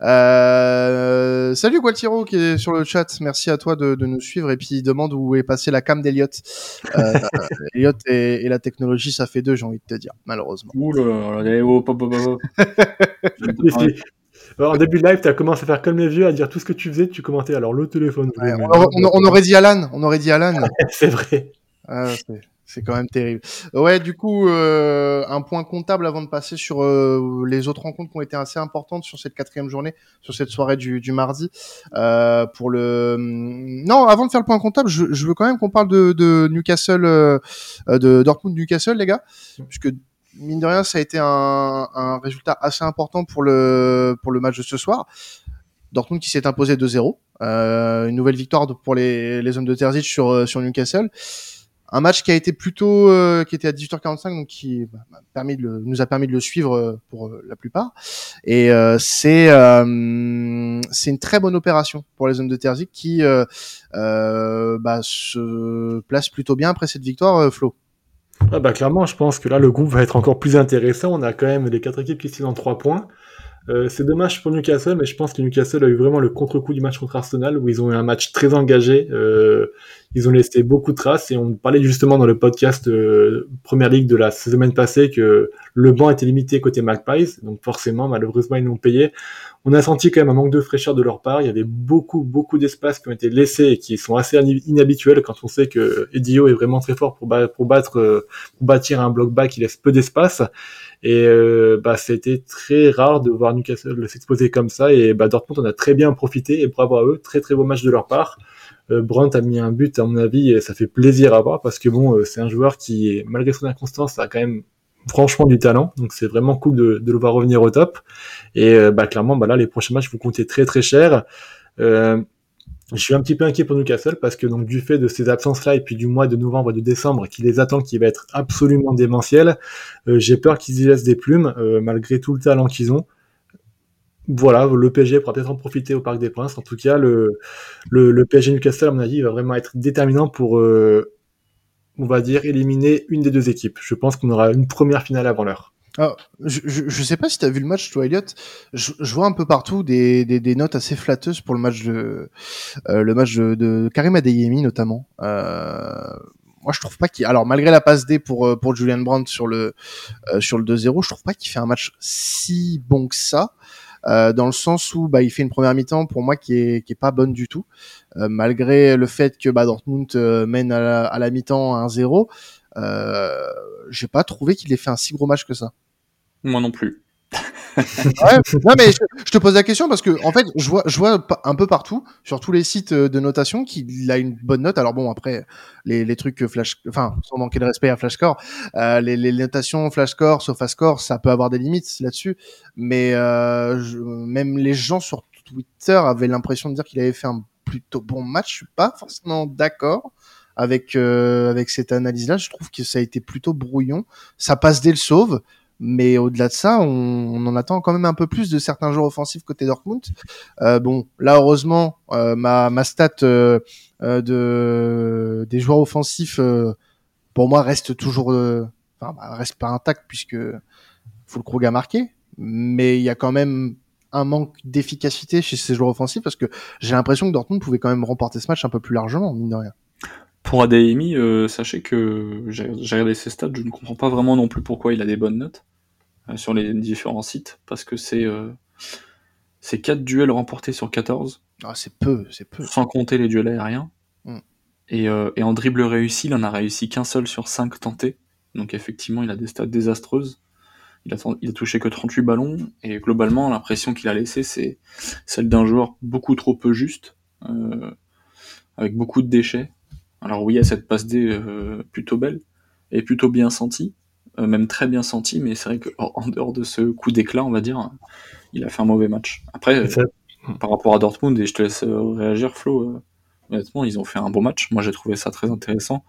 Euh, salut Gualtiro qui est sur le chat. Merci à toi de, de nous suivre et puis il demande où est passée la cam d'Eliott. Euh, Elliot et, et la technologie, ça fait deux, j'ai envie de te dire, malheureusement. Ouh là là, hop, hop, hop, hop. Si, si. Alors, en début de live, tu as commencé à faire comme les vieux, à dire tout ce que tu faisais, tu commentais alors le téléphone. Ouais, on, aurait- on- on aurait dit Alan, on aurait dit Alan. C'est vrai. Ah, c'est- quand même terrible. Ouais, du coup, euh, un point comptable avant de passer sur euh, les autres rencontres qui ont été assez importantes sur cette quatrième journée, sur cette soirée du, du mardi. Euh, pour le non, avant de faire le point comptable, je, je veux quand même qu'on parle de, de Newcastle, euh, de Dortmund Newcastle, les gars, puisque mine de rien, ça a été un, un résultat assez important pour le pour le match de ce soir. Dortmund qui s'est imposé 2-0, euh, une nouvelle victoire pour les, les hommes de Terzic sur euh, sur Newcastle. Un match qui a été plutôt, euh, qui était à 18h45, donc qui bah, de le- nous a permis de le suivre euh, pour euh, la plupart. Et euh, c'est c'est une très bonne opération pour les hommes de Terzic qui bah, se place plutôt bien après cette victoire, Flo. Ah bah, clairement, je pense que là, le groupe va être encore plus intéressant. On a quand même les quatre équipes qui sont en trois points. Euh, c'est dommage pour Newcastle, mais je pense que Newcastle a eu vraiment le contre-coup du match contre Arsenal, où ils ont eu un match très engagé. Euh, ils ont laissé beaucoup de traces, et on parlait justement dans le podcast euh, Première Ligue de la semaine passée que le banc était limité côté Magpies, donc forcément, malheureusement, ils l'ont payé. On a senti quand même un manque de fraîcheur de leur part. Il y avait beaucoup, beaucoup d'espaces qui ont été laissés et qui sont assez inhabituels quand on sait que Edio est vraiment très fort pour, pour battre, euh, pour bâtir un bloc bas qui laisse peu d'espace. Et euh, bah, c'était très rare de voir Newcastle s'exposer comme ça. Et bah, Dortmund en a très bien profité et bravo à eux. Très très beau match de leur part. Euh, a mis un but à mon avis et ça fait plaisir à voir parce que bon, euh, c'est un joueur qui, malgré son inconstance, a quand même franchement du talent. Donc c'est vraiment cool de, de le voir revenir au top. Et euh, bah, clairement, bah, là, les prochains matchs vont compter très très cher. Euh, je suis un petit peu inquiet pour Newcastle parce que donc du fait de ces absences-là et puis du mois de novembre et de décembre qui les attend, qui va être absolument démentiel, euh, j'ai peur qu'ils y laissent des plumes euh, malgré tout le talent qu'ils ont. Voilà, le PSG pourra peut-être en profiter au Parc des Princes. En tout cas, le, le, PSG Newcastle, à mon avis, va vraiment être déterminant pour, euh, on va dire, éliminer une des deux équipes. Je pense qu'on aura une première finale avant l'heure. Alors, je, je, je sais pas si tu as vu le match, toi, Elliot. Je, je vois un peu partout des, des, des notes assez flatteuses pour le match de euh, le match de, de Karim Adeyemi notamment. Euh, moi, je trouve pas qu'il. Alors, malgré la passe D pour euh, pour Julian Brandt sur le euh, sur le 2-0, je trouve pas qu'il fait un match si bon que ça. Euh, dans le sens où bah, il fait une première mi-temps pour moi qui est qui est pas bonne du tout, euh, malgré le fait que bah, Dortmund euh, mène à la, à la mi-temps 1-0. Euh, j'ai pas trouvé qu'il ait fait un si gros match que ça. Moi non plus. Ouais, non mais je, te pose la question parce que en fait je vois un peu partout sur tous les sites euh, de notation qu'il a une bonne note. Alors bon après les, trucs flash enfin sans manquer de respect à Flashscore euh, les, notations Flashscore SofaScore ça peut avoir des limites là-dessus. Mais euh, même les gens sur Twitter avaient l'impression de dire qu'il avait fait un plutôt bon match. Je suis pas forcément d'accord avec avec cette analyse là je trouve que ça a été plutôt brouillon. Ça passe dès le sauve mais au-delà de ça, on, on en attend quand même un peu plus de certains joueurs offensifs côté Dortmund. Euh, bon, là heureusement, euh, ma, ma stat euh, euh, de des joueurs offensifs, euh, pour moi, reste toujours, euh, enfin, bah, reste pas intact puisque Fulkrug a marqué, mais il y a quand même un manque d'efficacité chez ces joueurs offensifs parce que j'ai l'impression que Dortmund pouvait quand même remporter ce match un peu plus largement, mine de rien. Pour Adeyemi, euh, sachez que j'ai regardé ses stats, je ne comprends pas vraiment non plus pourquoi il a des bonnes notes sur les différents sites, parce que c'est euh, c'est 4 duels remportés sur 14. Ah, c'est peu, c'est peu. Sans compter les duels aériens. Mm. Et, euh, et, en dribble réussi, il en a réussi qu'un seul sur 5 tentés. Donc effectivement, il a des stats désastreuses. Il a, il a touché que 38 ballons. Et globalement, l'impression qu'il a laissé, c'est celle d'un joueur beaucoup trop peu juste, euh, avec beaucoup de déchets. Alors oui, il y a cette passe D euh, plutôt belle et plutôt bien sentie, euh, même très bien sentie, mais c'est vrai qu'en dehors de ce coup d'éclat, on va dire, il a fait un mauvais match. Après, par rapport à Dortmund, et je te laisse réagir, Flo, honnêtement, ils ont fait un bon match. Moi, j'ai trouvé ça très intéressant.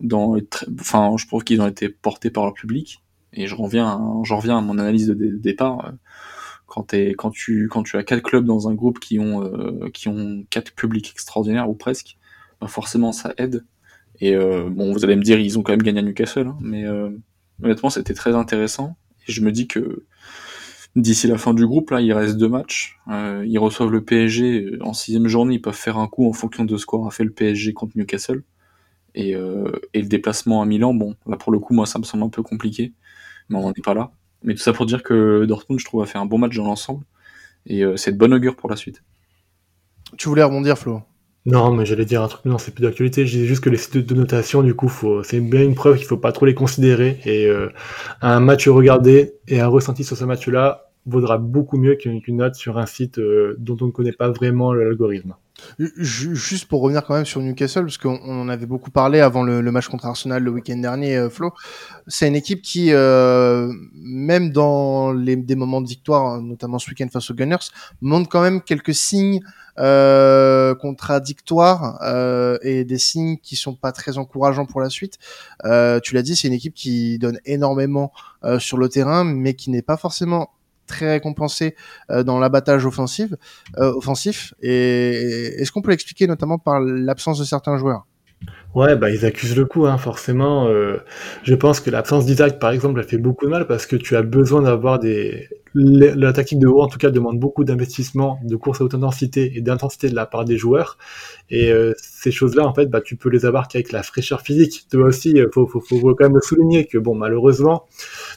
Dans, enfin, je trouve qu'ils ont été portés par leur public. Et je reviens, j'en reviens à mon analyse de départ. Quand, es, quand, tu, quand tu as quatre clubs dans un groupe qui ont, euh, qui ont quatre publics extraordinaires ou presque, bah forcément ça aide. Et euh, bon, vous allez me dire, ils ont quand même gagné à Newcastle, hein, mais euh, honnêtement, c'était très intéressant. Et je me dis que d'ici la fin du groupe, là, il reste deux matchs. Euh, ils reçoivent le PSG en sixième journée. Ils peuvent faire un coup en fonction de ce qu'aura fait le PSG contre Newcastle. Et, euh, et, le déplacement à Milan, bon, là pour le coup, moi, ça me semble un peu compliqué, mais on n'en est pas là. Mais tout ça pour dire que Dortmund, je trouve, a fait un bon match dans l'ensemble. Et euh, c'est de bonne augure pour la suite. Tu voulais rebondir, Flo? Non, mais j'allais dire un truc, non, c'est plus d'actualité. Je disais juste que les sites de notation, du coup, c'est bien une preuve qu'il faut pas trop les considérer. Et euh, un match regardé et un ressenti sur ce match-là vaudra beaucoup mieux qu'une note sur un site euh, dont on ne connaît pas vraiment l'algorithme. Juste pour revenir quand même sur Newcastle, parce qu'on en avait beaucoup parlé avant le, match contre Arsenal le week-end dernier, euh, Flo. C'est une équipe qui, euh, même dans les, des moments de victoire, notamment ce week-end face aux Gunners, montre quand même quelques signes euh, contradictoires euh, et des signes qui sont pas très encourageants pour la suite. Euh, tu l'as dit, c'est une équipe qui donne énormément euh, sur le terrain, mais qui n'est pas forcément très récompensé euh, dans l'abattage offensif, euh, offensif. Et est-ce qu'on peut l'expliquer notamment par l'absence de certains joueurs? Ouais, bah ils accusent le coup, hein, forcément. Euh, je pense que l'absence d'Isaac, par exemple, a fait beaucoup de mal parce que tu as besoin d'avoir des. La tactique de haut, en tout cas, demande beaucoup d'investissement, de course à haute intensité et d'intensité de la part des joueurs. Et euh, ces choses-là, en fait, bah, tu peux les avoir qu'avec la fraîcheur physique. Toi aussi, il faut, faut, faut, quand même le souligner que, bon, malheureusement,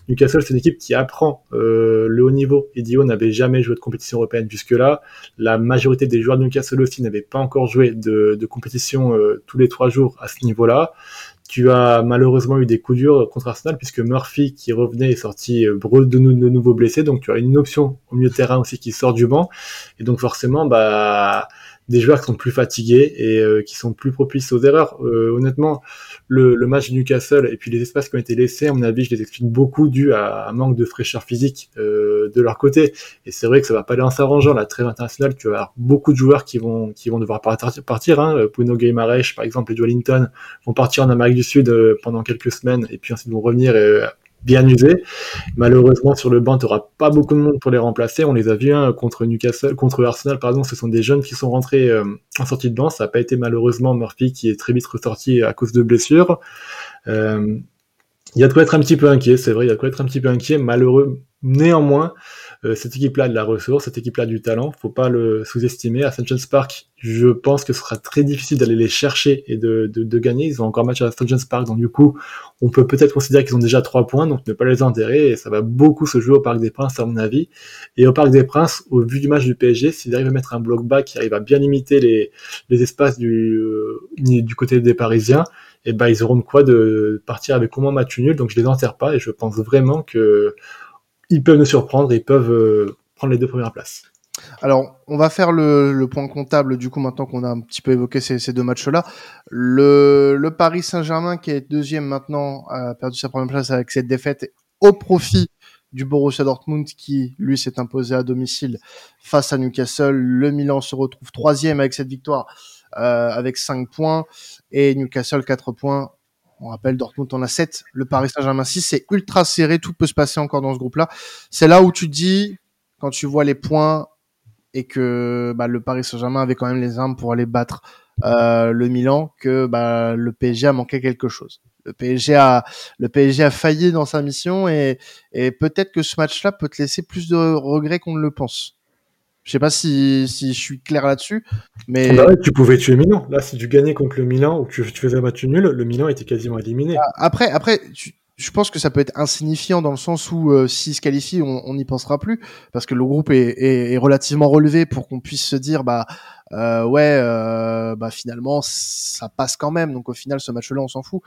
Newcastle, c'est une équipe qui apprend euh, le haut niveau. Et Dio n'avait jamais joué de compétition européenne jusque-là. La majorité des joueurs de Newcastle aussi n'avaient pas encore joué de, de compétition tous les trois jours ce niveau-là. Tu as malheureusement eu des coups durs contre Arsenal puisque Murphy qui revenait est sorti euh, de, de nouveau blessé. Donc tu as une option au milieu de terrain aussi qui sort du banc. Et donc forcément, bah des joueurs qui sont plus fatigués et euh, qui sont plus propices aux erreurs. Euh, honnêtement, le, match Newcastle et puis les espaces qui ont été laissés, à mon avis, je les explique beaucoup dû à un manque de fraîcheur physique euh, de leur côté. Et c'est vrai que ça va pas aller en s'arrangeant. La trêve internationale, tu vas avoir beaucoup de joueurs qui vont qui vont devoir partir. hein. Bruno Guimaraes, par exemple, et Wellington vont partir en Amérique du Sud pendant quelques semaines et puis ensuite vont revenir bien usés. Malheureusement, sur le banc, tu n'auras pas beaucoup de monde pour les remplacer. On les a vus hein, contre Newcastle, contre Arsenal, pardon. Ce sont des jeunes qui sont rentrés euh, en sortie de banc. Ça n'a pas été malheureusement Murphy qui est très vite ressorti à cause de blessures. Euh, il y a de quoi être un petit peu inquiet, c'est vrai, il y a de quoi être un petit peu inquiet. Malheureux, néanmoins, cette équipe-là de la ressource, cette équipe-là du talent, faut pas le sous-estimer. James Park, je pense que ce sera très difficile d'aller les chercher et de, de, gagner. Ils ont encore match à St. James Park, donc du coup, on peut peut-être considérer qu'ils ont déjà trois points, donc ne pas les enterrer, et ça va beaucoup se jouer au Parc des Princes, à mon avis. Et au Parc des Princes, au vu du match du PSG, s'ils arrivent à mettre un bloc bas qui arrive à bien limiter les, les espaces du, euh, du côté des Parisiens, et eh ben ils auront de quoi de partir avec au moins match nul, donc je les enterre pas, et je pense vraiment que ils peuvent nous surprendre, ils peuvent euh, prendre les deux premières places. Alors, on va faire le, point comptable du coup maintenant qu'on a un petit peu évoqué ces, deux matchs-là. Le, le Paris Saint-Germain qui est deuxième maintenant a perdu sa première place avec cette défaite au profit du Borussia Dortmund qui lui s'est imposé à domicile face à Newcastle. Le Milan se retrouve troisième avec cette victoire euh, avec 5 points et Newcastle 4 points on rappelle, Dortmund en a 7, le Paris Saint-Germain 6. C'est ultra serré, tout peut se passer encore dans ce groupe-là. C'est là où tu dis, quand tu vois les points et que bah, le Paris Saint-Germain avait quand même les armes pour aller battre euh, le Milan, que bah, le PSG a manqué quelque chose. Le PSG a, le PSG a failli dans sa mission et, et peut-être que ce match-là peut te laisser plus de regrets qu'on ne le pense. Je sais pas si, si je suis clair là-dessus, mais bah tu pouvais tuer Milan. Là, si tu gagnais contre le Milan ou que tu, faisais un match nul, le Milan était quasiment éliminé. Ah, après, après, je pense que ça peut être insignifiant dans le sens où euh, s'il se qualifie, on n'y pensera plus parce que le groupe est, est, est relativement relevé pour qu'on puisse se dire bah euh, ouais euh, bah finalement ça passe quand même. Donc au final ce match-là on s'en fout.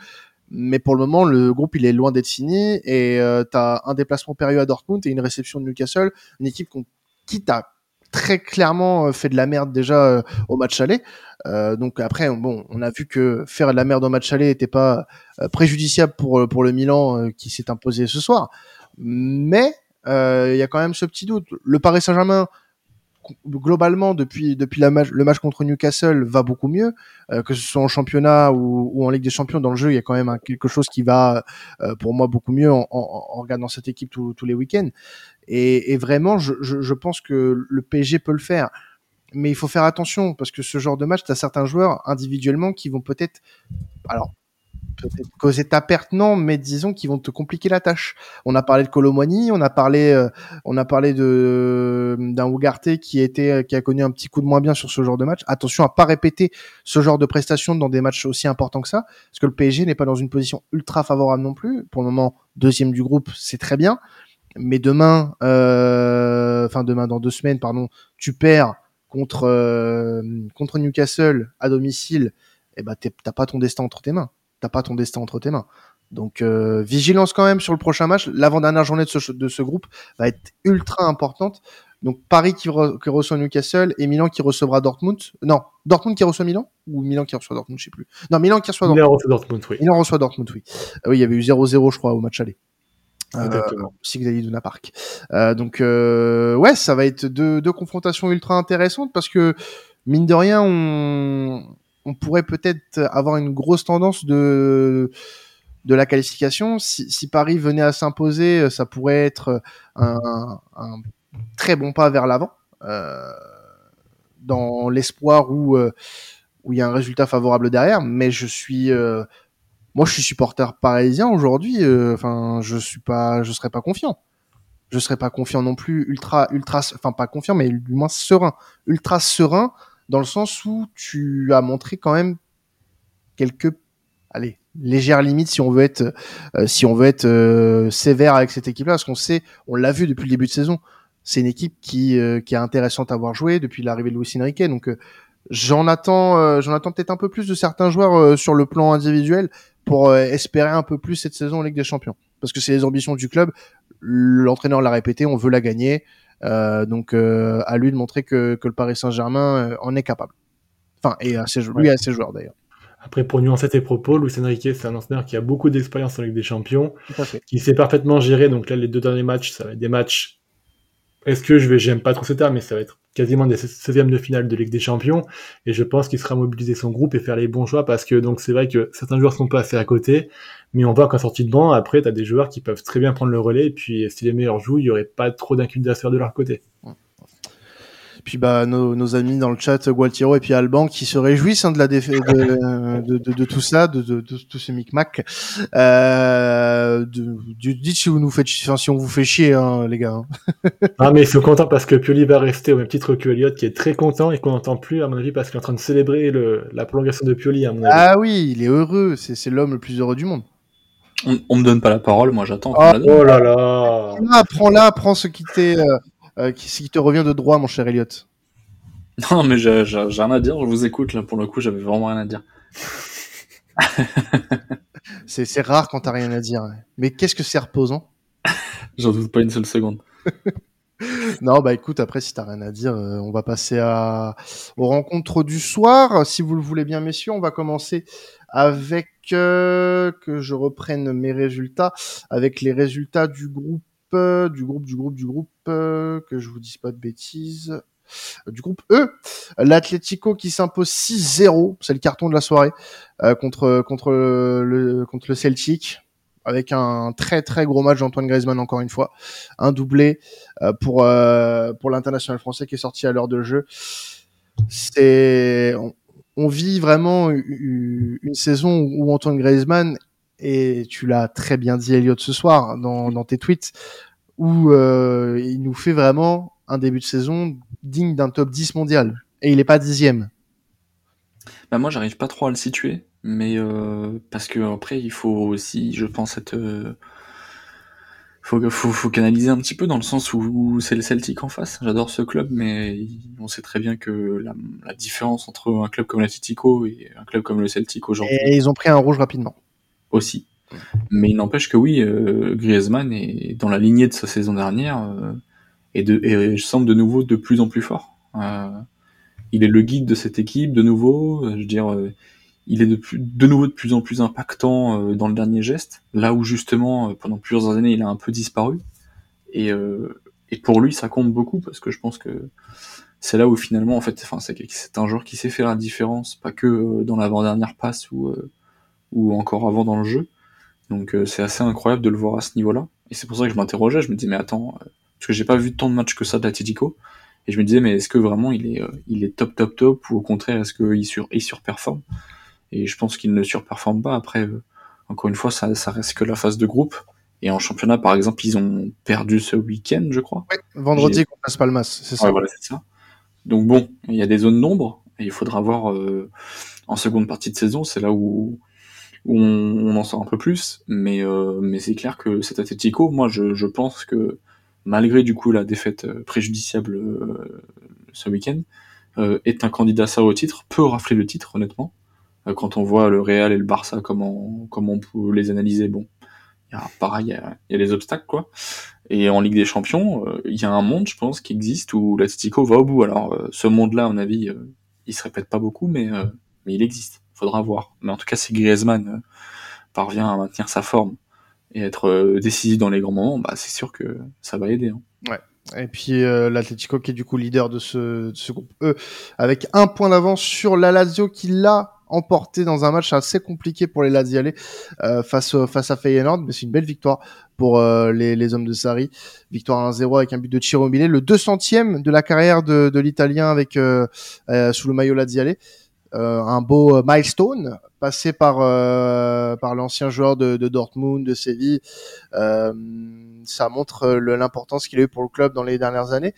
Mais pour le moment le groupe il est loin d'être fini et euh, t'as un déplacement périlleux à Dortmund et une réception de Newcastle, une équipe qu'on quitte à très clairement euh, fait de la merde déjà euh, au match aller. Euh, donc après, bon, on a vu que faire de la merde au match aller n'était pas préjudiciable pour pour le Milan qui s'est imposé ce soir. Mais il y a quand même ce petit doute. Le Paris Saint-Germain globalement depuis depuis match, le match contre Newcastle va beaucoup mieux que ce soit en championnat ou, en Ligue des Champions dans le jeu il y a quand même quelque chose qui va pour moi beaucoup mieux en, regardant cette équipe tous, les week-ends et, vraiment, je, je, je, pense que le PSG peut le faire. Mais il faut faire attention parce que ce genre de match, tu as certains joueurs individuellement qui vont peut-être, alors peut-être causer ta perte, mais disons qu'ils vont te compliquer la tâche. On a parlé de Colomwani, on a parlé, euh, on a parlé de d'un Ougarté qui était, qui a connu un petit coup de moins bien sur ce genre de match. Attention à pas répéter ce genre de prestations dans des matchs aussi importants que ça, parce que le PSG n'est pas dans une position ultra favorable non plus. Pour le moment, deuxième du groupe, c'est très bien mais demain, euh, enfin demain dans deux semaines, pardon, tu perds contre euh, contre Newcastle à domicile, et eh ben t'as pas ton destin entre tes mains. T'as pas ton destin entre tes mains. Donc euh, vigilance quand même sur le prochain match. L'avant-dernière journée de ce, de ce groupe va être ultra importante. Donc Paris qui, re, qui, reçoit Newcastle et Milan qui recevra Dortmund. Non, Dortmund qui reçoit Milan ou Milan qui reçoit Dortmund, je sais plus. Non, Milan qui reçoit Dortmund. Milan reçoit Dortmund, oui. Milan reçoit Dortmund, oui. Ah oui, il y avait eu 0-0 je crois au match aller. Exactement. Euh, Park. Euh, donc euh, ouais, ça va être deux, deux confrontations ultra intéressantes parce que mine de rien, on, on pourrait peut-être avoir une grosse tendance de de la qualification. Si, Paris venait à s'imposer, ça pourrait être un, très bon pas vers l'avant, euh, dans l'espoir où où il y a un résultat favorable derrière. Mais je suis euh, moi, je suis supporter parisien aujourd'hui. Euh, enfin, je suis pas, je serais pas confiant. Je serais pas confiant non plus, ultra, ultra, enfin pas confiant, mais du moins serein, ultra serein, dans le sens où tu as montré quand même quelques, allez, légères limites si on veut être, euh, si on veut être euh, sévère avec cette équipe-là, parce qu'on sait, on l'a vu depuis le début de saison. C'est une équipe qui, qui est intéressante à voir jouer depuis l'arrivée de Luis Enrique, donc j'en attends, j'en attends peut-être un peu plus de certains joueurs sur le plan individuel pour euh, espérer un peu plus cette saison en Ligue des Champions. Parce que c'est les ambitions du club. L'entraîneur l'a répété, on veut la gagner. Euh, donc euh, à lui de montrer que, que le Paris Saint-Germain euh, en est capable. Enfin, et à ses, lui et à ses joueurs d'ailleurs. Après, pour nuancer tes propos, Luis Enrique, c'est un entraîneur qui a beaucoup d'expérience en Ligue des Champions, qui sait parfaitement gérer. Donc là, les deux derniers matchs, ça va être des matchs. Est-ce que je vais, j'aime pas trop ce terme, mais ça va être quasiment des 16e de finale de Ligue des Champions. Et je pense qu'il sera mobiliser son groupe et faire les bons choix parce que donc c'est vrai que certains joueurs sont pas assez à côté, mais on voit qu'en sortie de banc, après, tu as des joueurs qui peuvent très bien prendre le relais. Et puis, si les meilleurs jouent, il y aurait pas trop d'incubateurs de leur côté puis bah nos, nos, amis dans le chat Gualtiero et puis Alban qui se réjouissent hein, de la défaite de, de, de, de, tout ça, de, de, de, tout ce micmac. Euh, dites si vous nous faites, enfin, si on vous fait chier, hein, les gars. Hein. ah mais ils sont contents parce que Pioli va rester au même titre que Elliott qui est très content et qu'on n'entend plus à mon avis parce qu'il est en train de célébrer le, la prolongation de Pioli à mon avis. Ah oui, il est heureux, c'est l'homme le plus heureux du monde. On, on me donne pas la parole, moi j'attends. Oh, oh, là là. Prends-la, prends ce qui t'est. Euh, qui, qui, te revient de droit, mon cher Elliot. Non, mais j'ai rien à dire, je vous écoute, là, pour le coup, j'avais vraiment rien à dire. c'est rare quand t'as rien à dire. Mais qu'est-ce que c'est reposant? J'en doute pas une seule seconde. non, bah écoute, après, si t'as rien à dire, euh, on va passer à... aux rencontres du soir. Si vous le voulez bien, messieurs, on va commencer avec euh, que je reprenne mes résultats, avec les résultats du groupe du groupe, du groupe, du groupe, que je vous dise pas de bêtises. Du groupe E, l'Atlético qui s'impose 6-0, c'est le carton de la soirée euh, contre contre le contre le Celtic avec un très très gros match d'Antoine Griezmann encore une fois, un doublé euh, pour euh, pour l'international français qui est sorti à l'heure de jeu. C'est on, on, vit vraiment une saison où Antoine Griezmann et tu l'as très bien dit Elliot ce soir dans, dans tes tweets, où euh, il nous fait vraiment un début de saison digne d'un top 10 mondial. Et il est pas dixième. Bah moi j'arrive pas trop à le situer. mais euh, parce que après il faut aussi, je pense, être euh, faut, faut, faut canaliser un petit peu dans le sens où c'est le Celtic en face. J'adore ce club, mais on sait très bien que la, la différence entre un club comme l'Atletico et un club comme le Celtic aujourd'hui. Et ils ont pris un rouge rapidement. Aussi. Mais il n'empêche que oui, euh, Griezmann est dans la lignée de sa saison dernière euh, et, de, et semble de nouveau de plus en plus fort. Euh, il est le guide de cette équipe de nouveau. Je veux dire, euh, il est de, plus, de nouveau de plus en plus impactant euh, dans le dernier geste, là où justement euh, pendant plusieurs années il a un peu disparu. Et, euh, et pour lui, ça compte beaucoup parce que je pense que c'est là où finalement, en fait, enfin, c'est un joueur qui sait faire la différence, pas que euh, dans l'avant-dernière passe ou, euh, ou encore avant dans le jeu. Donc c'est assez incroyable de le voir à ce niveau-là. Et c'est pour ça que je m'interrogeais, je me disais mais attends, parce que j'ai pas vu tant de matchs que ça d'Atletico. Et je me disais mais est-ce que vraiment il est, il est top top top ou au contraire est-ce qu'il sur, il surperforme? Et je pense qu'il ne surperforme pas. Après, euh, encore une fois, ça, ça reste que la phase de groupe. Et en championnat, par exemple, ils ont perdu ce week-end, je crois. Ouais, vendredi contre Las Palmas, c'est ça. Ouais, voilà, c'est ça. Donc bon, il y a des zones d'ombre, et il faudra voir euh, en seconde partie de saison, c'est là où, on, on, en sort un peu plus. Mais, euh, mais c'est clair que cet Atletico, moi, je, je, pense que malgré du coup la défaite euh, préjudiciable euh, ce week-end, euh, est un candidat ça au titre, peut rafler le titre, honnêtement quand on voit le Real et le Barça, comment, comment on peut les analyser, bon, y a, pareil, il y a, les obstacles, quoi. Et en Ligue des Champions, il euh, y a un monde, je pense, qui existe où l'Atletico va au bout. Alors, euh, ce monde-là, à mon avis, euh, il se répète pas beaucoup, mais, mais il existe. Faudra voir. Mais en tout cas, si Griezmann parvient à maintenir sa forme et être décisif dans les grands moments, bah, c'est sûr que ça va aider. Hein. Ouais. Et puis euh, qui est du coup leader de ce, groupe E avec un point d'avance sur la Lazio qui l'a emporté dans un match assez compliqué pour les Laziale euh, face face à Feyenoord, mais c'est une belle victoire pour euh, les, hommes de Sarri. Victoire 1-0 avec un but de Ciro Immobile, le 200e de la carrière de, l'Italien avec euh, sous le maillot Laziale. un beau milestone passé par par l'ancien joueur de, de, Dortmund, de Séville. ça montre l'importance qu'il a eu pour le club dans les dernières années.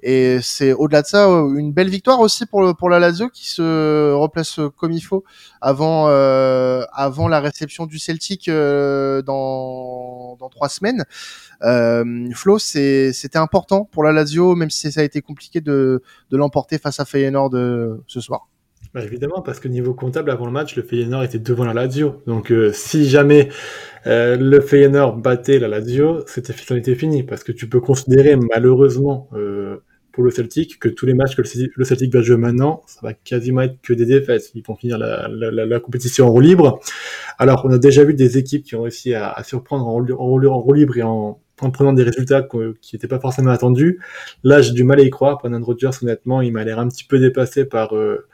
Et c'est au-delà de ça une belle victoire aussi pour pour la Lazio qui se replace comme il faut avant euh, avant la réception du Celtic euh, dans dans trois semaines. Euh, Flo, c'était important pour la Lazio même si ça a été compliqué de de l'emporter face à Feyenoord ce soir. Bah évidemment, parce que niveau comptable, avant le match, le Feyenoord était devant la Lazio. Donc, euh, si jamais euh, le Feyenoord battait la Lazio, c'était fini. Parce que tu peux considérer, malheureusement, euh, pour le Celtic, que tous les matchs que le Celtic va jouer maintenant, ça va quasiment être que des défaites. Ils vont finir la, la, la, compétition en roue libre. Alors, on a déjà vu des équipes qui ont réussi à, à surprendre en, en, en roue libre et en, en prenant des résultats qui n'étaient pas forcément attendus. Là, j'ai du mal à y croire. Brendan Rodgers, honnêtement, il m'a l'air un petit peu dépassé par euh,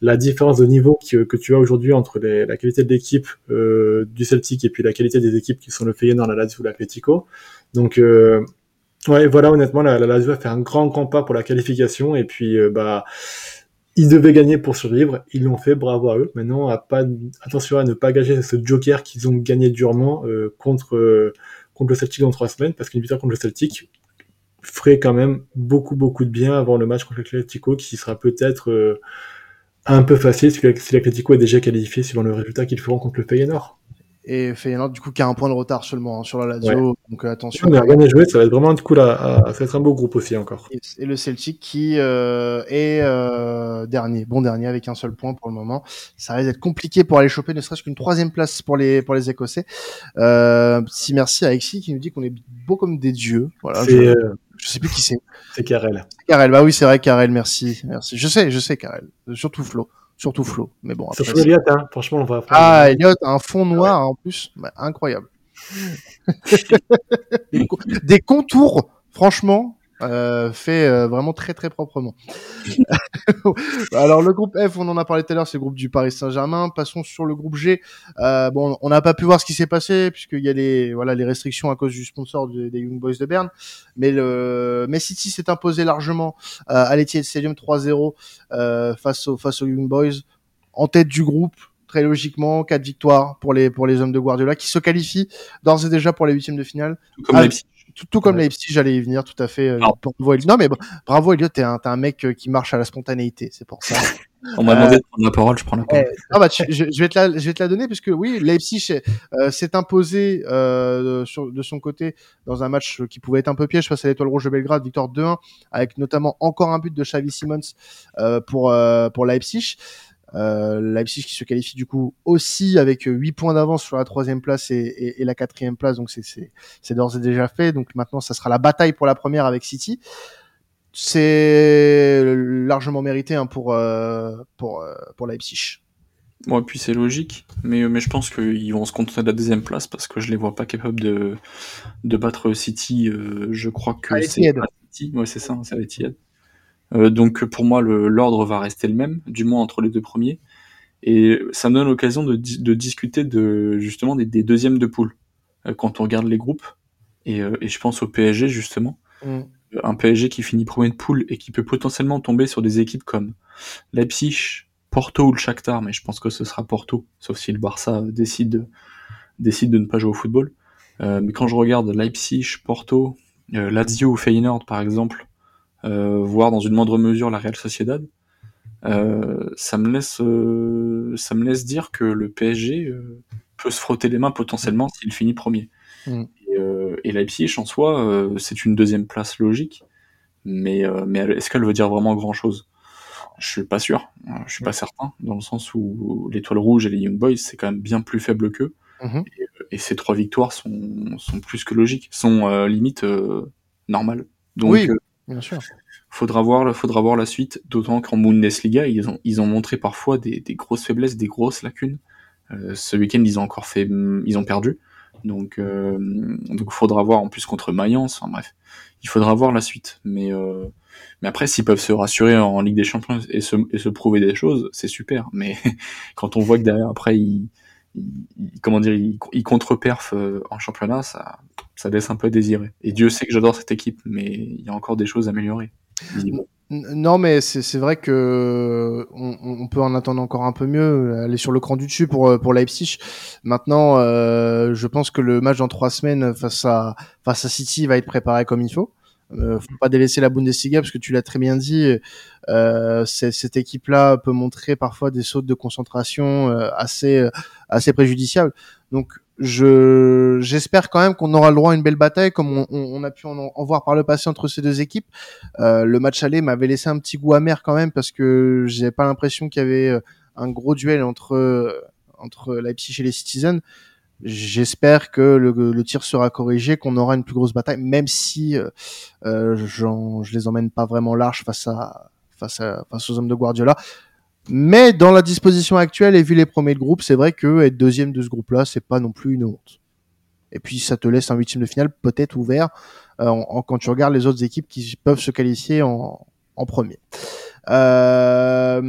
la différence de niveau que, que tu as aujourd'hui entre les, la qualité de l'équipe euh, du Celtic et puis la qualité des équipes qui sont le Feyenoord, la Lazio ou l'Atletico. Donc, euh, ouais, voilà, honnêtement, la, la Lazio a fait un grand, grand pas pour la qualification et puis, euh, bah, ils devaient gagner pour survivre, ils l'ont fait, bravo à eux. Maintenant, à pas, attention à ne pas gager ce joker qu'ils ont gagné durement euh, contre contre le Celtic dans trois semaines, parce qu'une victoire contre le Celtic ferait quand même beaucoup, beaucoup de bien avant le match contre l'Atletico, qui sera peut-être euh, un peu facile si l'Atletico est déjà qualifié suivant le résultat qu'ils feront contre le Feyenoord. Et Feyenoord, du coup, qui a un point de retard seulement hein, sur la Lazio, ouais. donc euh, attention. On a rien à jouer, ça va être vraiment du coup là, à, ça va être un beau groupe aussi encore. Et, le Celtic qui euh, est euh, dernier, bon dernier avec un seul point pour le moment. Ça risque d'être compliqué pour aller choper ne serait-ce qu'une troisième place pour les pour les Écossais. Euh, petit merci à Alexis qui nous dit qu'on est beau comme des dieux. Voilà. Je, euh, je, sais plus qui c'est. C'est Karel. Karel, bah oui c'est vrai Karel, merci, merci. Je sais, je sais Karel, surtout Flo surtout Flo. Mais bon, après, Surtout Elliot, hein. franchement, on va. Ah, Elliot, un fond noir ouais. en plus, bah, incroyable. des contours, franchement, euh, fait euh, vraiment très très proprement. Alors le groupe F, on en a parlé tout à l'heure, c'est le groupe du Paris Saint-Germain. Passons sur le groupe G. Euh, bon, on n'a pas pu voir ce qui s'est passé puisqu'il y a les voilà les restrictions à cause du sponsor de, des Young Boys de Berne, mais le mais City s'est imposé largement euh, à l'Etihad Stadium 3-0 euh, face aux face aux Young Boys en tête du groupe très logiquement quatre victoires pour les pour les hommes de Guardiola qui se qualifient d'ores et déjà pour les huitièmes de finale. Comme Leipzig tout, comme Leipzig, j'allais y venir, tout à fait. bravo, non, mais bravo, Elliot, t'es un, un mec qui marche à la spontanéité, c'est pour ça. On m'a demandé de prendre la parole, je prends la parole. ah bah, je, vais te la, je vais te la donner parce que oui, Leipzig s'est imposé sur, de son côté dans un match qui pouvait être un peu piège face à l'Étoile Rouge de Belgrade, victoire 2-1, avec notamment encore un but de Xavi Simons pour pour Leipzig. Euh, Leipzig qui se qualifie du coup aussi avec 8 points d'avance sur la troisième place et, et, la quatrième place, donc c'est d'ores et déjà fait. Donc maintenant, ça sera la bataille pour la première avec City. C'est largement mérité hein, pour, euh, pour, euh, pour Leipzig. Bon, et puis c'est logique, mais, mais je pense qu'ils vont se contenter de la deuxième place parce que je les vois pas capables de, de battre City. Euh, je crois que c'est City. Ouais, c'est ça, ça va être euh, donc pour moi, l'ordre va rester le même, du moins entre les deux premiers. Et ça me donne l'occasion de, de, discuter de justement des, des deuxièmes de poule euh, quand on regarde les groupes. Et, euh, et je pense au PSG justement. Mm. Un PSG qui finit premier de poule et qui peut potentiellement tomber sur des équipes comme Leipzig, Porto ou le Shakhtar, mais je pense que ce sera Porto, sauf si le Barça décide, décide de ne pas jouer au football. Euh, mais quand je regarde Leipzig, Porto, Lazio ou Feyenoord par exemple, euh, voire dans une moindre mesure la Real Sociedad, euh, ça me laisse euh, ça me laisse dire que le PSG peut se frotter les mains potentiellement s'il finit premier. Mm. Et, et, Leipzig en soi, c'est une deuxième place logique, mais, mais est-ce qu'elle veut dire vraiment grand chose Je suis pas sûr, je suis pas certain, dans le sens où l'étoile rouge et les Young Boys c'est quand même bien plus faible qu'eux, mm-hmm. et, ces trois victoires sont, sont plus que logiques, sont limite normales. Donc, oui. Bien sûr. Faudra voir, faudra voir la suite, d'autant qu'en Bundesliga, ils ont, ils ont montré parfois des, des grosses faiblesses, des grosses lacunes. Euh, ce week-end, ils ont encore fait, ils ont perdu. Donc, euh, donc, faudra voir en plus contre Mayence. Enfin bref, il faudra voir la suite. Mais, euh, mais après, s'ils peuvent se rassurer en Ligue des Champions et se, et se prouver des choses, c'est super. Mais quand on voit que derrière, après, ils, comment dire, ils, ils euh, en championnat, ça, ça laisse un peu désirer. Et Dieu sait que j'adore cette équipe, mais il y a encore des choses à améliorer. Non, mais c'est vrai que on, on, peut en attendre encore un peu mieux, aller sur le cran du dessus pour pour Leipzig. Maintenant, euh, je pense que le match dans trois semaines face à face à City va être préparé comme il faut. Euh, faut pas délaisser la Bundesliga parce que tu l'as très bien dit. Euh, cette équipe-là peut montrer parfois des sautes de concentration euh, assez assez préjudiciables. Donc je j'espère quand même qu'on aura le droit à une belle bataille comme on, on, a pu en, en, voir par le passé entre ces deux équipes. Euh, le match aller m'avait laissé un petit goût amer quand même parce que j'avais pas l'impression qu'il y avait euh, un gros duel entre entre Leipzig et les Citizens. J'espère que le, le, tir sera corrigé, qu'on aura une plus grosse bataille, même si euh, euh je les emmène pas vraiment large face à face à face aux hommes de Guardiola. Mais dans la disposition actuelle et vu les premiers de groupe, c'est vrai que être deuxième de ce groupe-là, c'est pas non plus une honte. Et puis ça te laisse un huitième de finale peut-être ouvert euh, quand tu regardes les autres équipes qui peuvent se qualifier en, en premier. Euh,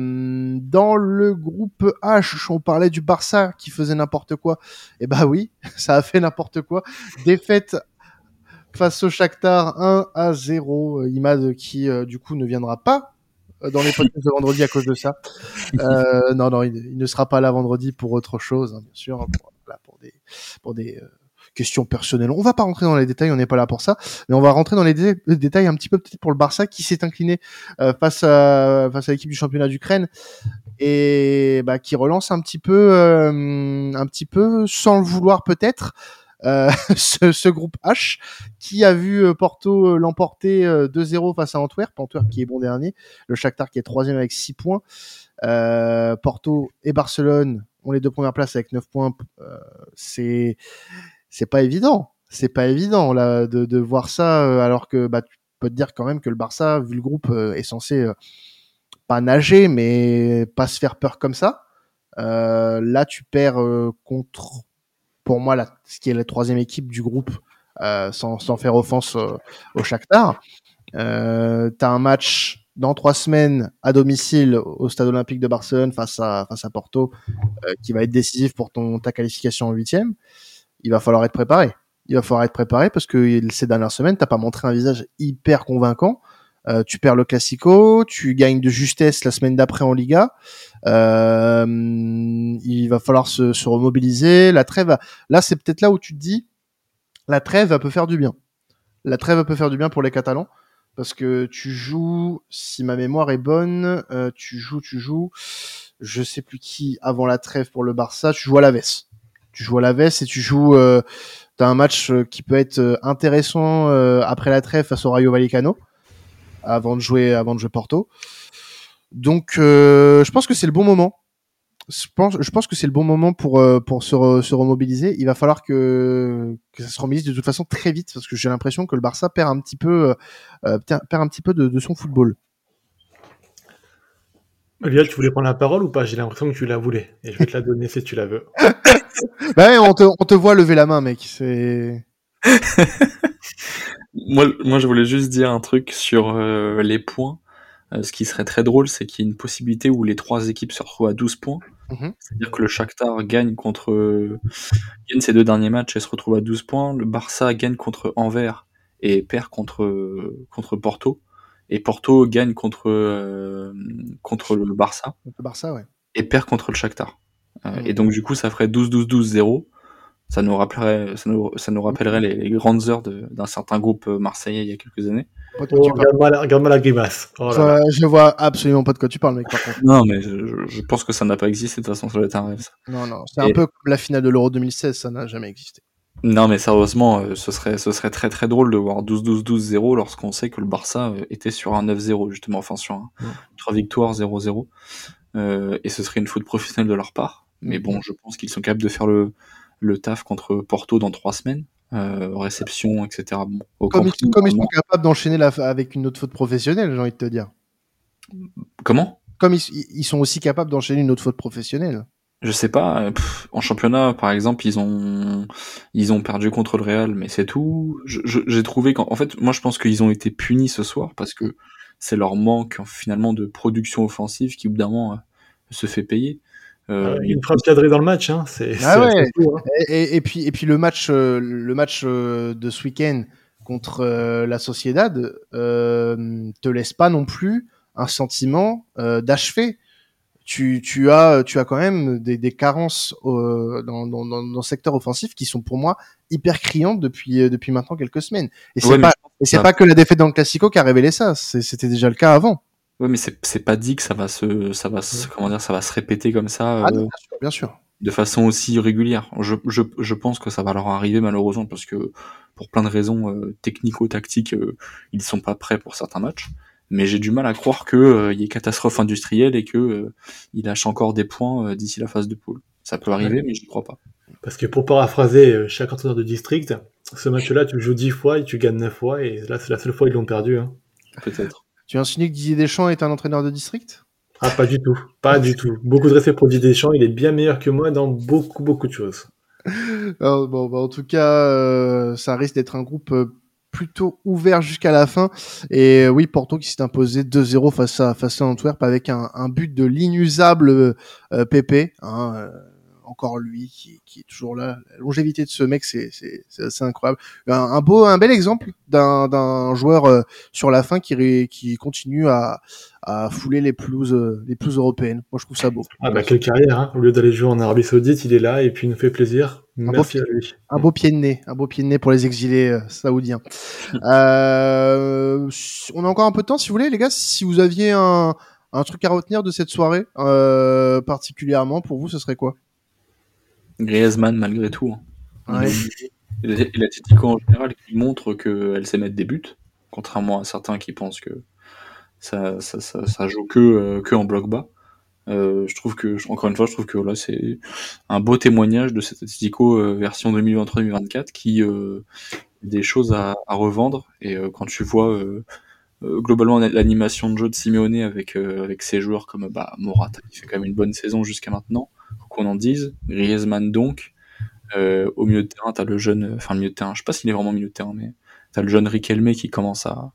dans le groupe H, on parlait du Barça qui faisait n'importe quoi. Et eh bah oui, ça a fait n'importe quoi. Défaite face au Shakhtar 1 à 0. Imad qui euh, du coup ne viendra pas euh, dans les podcasts de vendredi à cause de ça. Euh, non, non, il, ne sera pas là vendredi pour autre chose, hein, bien sûr, pour, pour des, pour des euh, questions personnelles. On va pas rentrer dans les détails, on n'est pas là pour ça, mais on va rentrer dans les, détails un petit peu peut-être pour le Barça qui s'est incliné euh, face à face à l'équipe du championnat d'Ukraine et bah, qui relance un petit peu, un petit peu sans le vouloir peut-être. Euh, ce, groupe H qui a vu euh, Porto euh, l'emporter 2-0 face à Antwerp, Antwerp qui est bon dernier, le Shakhtar qui est troisième avec 6 points, Porto et Barcelone ont les deux premières places avec 9 points, c'est c'est pas évident, c'est pas évident là de, de voir ça alors que bah tu peux te dire quand même que le Barça vu le groupe est censé pas nager mais pas se faire peur comme ça. là tu perds contre pour moi la, ce qui est la troisième équipe du groupe, euh, sans, sans, faire offense euh, au Shakhtar. Euh, T'as un match dans trois semaines à domicile au Stade Olympique de Barcelone face à face à Porto, euh, qui va être décisif pour ton ta qualification en huitième. Il va falloir être préparé. Il va falloir être préparé parce que ces dernières semaines, t'as pas montré un visage hyper convaincant. Euh, tu perds le Classico, tu gagnes de justesse la semaine d'après en Liga. Euh, il va falloir se, se, remobiliser. La trêve, là, c'est peut-être là où tu te dis, la trêve, peut faire du bien. la trêve peut faire du bien pour les Catalans parce que tu joues, si ma mémoire est bonne, euh, tu joues, tu joues, je sais plus qui avant la trêve pour le Barça, tu joues à la veste. Tu joues à la veste et tu joues, euh, t'as un match qui peut être intéressant après la trêve face au Rayo Vallecano, avant de jouer, avant de jouer Porto. Donc, euh, je pense que c'est le bon moment. Je pense, je pense que c'est le bon moment pour euh, pour se, re- se remobiliser. Il va falloir que que ça se remobilise de toute façon très vite parce que j'ai l'impression que le Barça perd un petit peu euh, perd un petit peu de, de son football. Olivier, tu voulais prendre la parole ou pas? J'ai l'impression que tu la voulais. Et je vais te la donner si tu la veux. Bah ouais, on te on te voit lever la main, mec. C'est Moi, moi, je voulais juste dire un truc sur euh, les points. Euh, ce qui serait très drôle, c'est qu'il y ait une possibilité où les trois équipes se retrouvent à 12 points. Mhm. C'est-à-dire que le Shakhtar gagne contre gagne ses deux derniers matchs et se retrouve à 12 points. Le Barça gagne contre Anvers et perd contre contre Porto. Et Porto gagne contre euh, contre le Barça le Barça, ouais. et perd contre le Shakhtar. Euh, Mhm. Et donc du coup, ça ferait 12-12-12-0. Ça nous rappellerait, ça nous, ça nous rappellerait les, les grandes heures de- d'un certain groupe euh, marseillais il y a quelques années. Pas de quoi Oh, tu parles. regarde-moi la, grimace. Oh là là. Ouais, je vois absolument pas de quoi tu parles, mec. Par contre. Non, mais je, pense que ça n'a pas existé. De toute façon, ça doit être un rêve. ça. Non, non. C'est un peu comme la finale de l'Euro 2016. Ça n'a jamais existé. Non, mais sérieusement, euh, ce serait, ce serait très très drôle de voir 12-12-12-0 lorsqu'on sait que le Barça euh, était sur un 9-0 justement, enfin sur un, Ouais. trois victoires 0-0. Euh, et ce serait une faute professionnelle de leur part. Mais bon, je pense qu'ils sont capables de faire le, le taf contre Porto dans trois semaines. Euh, réception, etc. Bon, au Comme ils, Nou, comme ils sont capables d'enchaîner avec une autre faute professionnelle, j'ai envie de te dire. Comment? Comme ils, ils sont aussi capables d'enchaîner une autre faute professionnelle. Je sais pas. euh, pff, en championnat, par exemple, ils ont ils ont perdu contre le Real, mais c'est tout. J'ai trouvé qu'en en fait, moi, je pense qu'ils ont été punis ce soir parce que c'est leur manque finalement de production offensive qui, au bout d'un moment, euh, se fait payer. Euh, Euh, une frappe cadrée dans le match, hein. C'est Ah c'est- ouais. hein. Et, puis, et puis le match, euh, le match euh, de ce week-end contre euh, la Sociedad euh, te laisse pas non plus un sentiment euh, d'achever. Tu, tu as, tu as quand même des, des carences euh, dans, dans, dans, dans le secteur offensif qui sont pour moi hyper criantes depuis, depuis maintenant quelques semaines. Et c'est Ouais, pas, et c'est pas que la défaite dans le Classico qui a révélé ça. C'était déjà le cas avant. Ouais, mais c'est c'est pas dit que ça va se ça va se, comment dire ça va se répéter comme ça Ah euh, bien sûr, bien sûr. de façon aussi régulière. Je, je, je pense que ça va leur arriver malheureusement parce que pour plein de raisons euh, technico-tactiques, euh, ils sont pas prêts pour certains matchs. Mais j'ai du mal à croire que euh, il y ait catastrophe industrielle et que euh, ils lâchent encore des points euh, d'ici la phase de poule. Ça peut arriver, mais je crois pas. Parce que pour paraphraser chaque entraîneur de district, ce match-là, tu le joues 10 fois et tu gagnes 9 fois. Et là, c'est la seule fois ils l'ont perdu. Hein. Peut-être. Tu insinues que Didier Deschamps est un entraîneur de district? Ah, pas du tout. Pas du tout. Beaucoup de respect pour Didier Deschamps. Il est bien meilleur que moi dans beaucoup, beaucoup de choses. Alors, bon, bah, en tout cas, euh, ça risque d'être un groupe euh, plutôt ouvert jusqu'à la fin. Et euh, oui, Porto qui s'est imposé 2-0 face à face à Antwerp avec un, un but de l'inusable Pépé. Hein, euh, encore lui qui, qui est toujours là. La longévité de ce mec, c'est c'est c'est assez incroyable. Un, un beau, un bel exemple d'un d'un joueur euh, sur la fin qui qui continue à à fouler les pelouses euh, les pelouses européennes. Moi, je trouve ça beau. Ah, bah, quelle carrière. Hein. Au lieu d'aller jouer en Arabie Saoudite, il est là et puis il nous fait plaisir. beau Merci à lui. Un beau pied de nez, un beau pied de nez pour les exilés euh, saoudiens. Euh, on a encore un peu de temps, si vous voulez, les gars. Si vous aviez un, un truc à retenir de cette soirée, euh, particulièrement pour vous, ce serait quoi? Griezmann malgré tout. hein. Ouais. Et la- l'Atletico en général qui montre qu'elle sait mettre des buts, contrairement à certains qui pensent que ça, ça, ça, ça joue que, euh, que en bloc bas. Euh, je trouve que, encore une fois, je trouve que là, c'est un beau témoignage de cette Atletico euh, version 2023-2024 qui euh, a des choses à, à revendre. Et euh, quand tu vois euh, euh, globalement l'animation de jeu de Simeone avec, euh, avec ses joueurs comme bah, Morata, qui fait quand même une bonne saison jusqu'à maintenant, qu'on en dise, Griezmann donc, euh, au milieu de terrain, t'as le jeune, enfin le milieu de terrain, je sais pas s'il est vraiment milieu de terrain, mais t'as le jeune Riquelme qui commence à,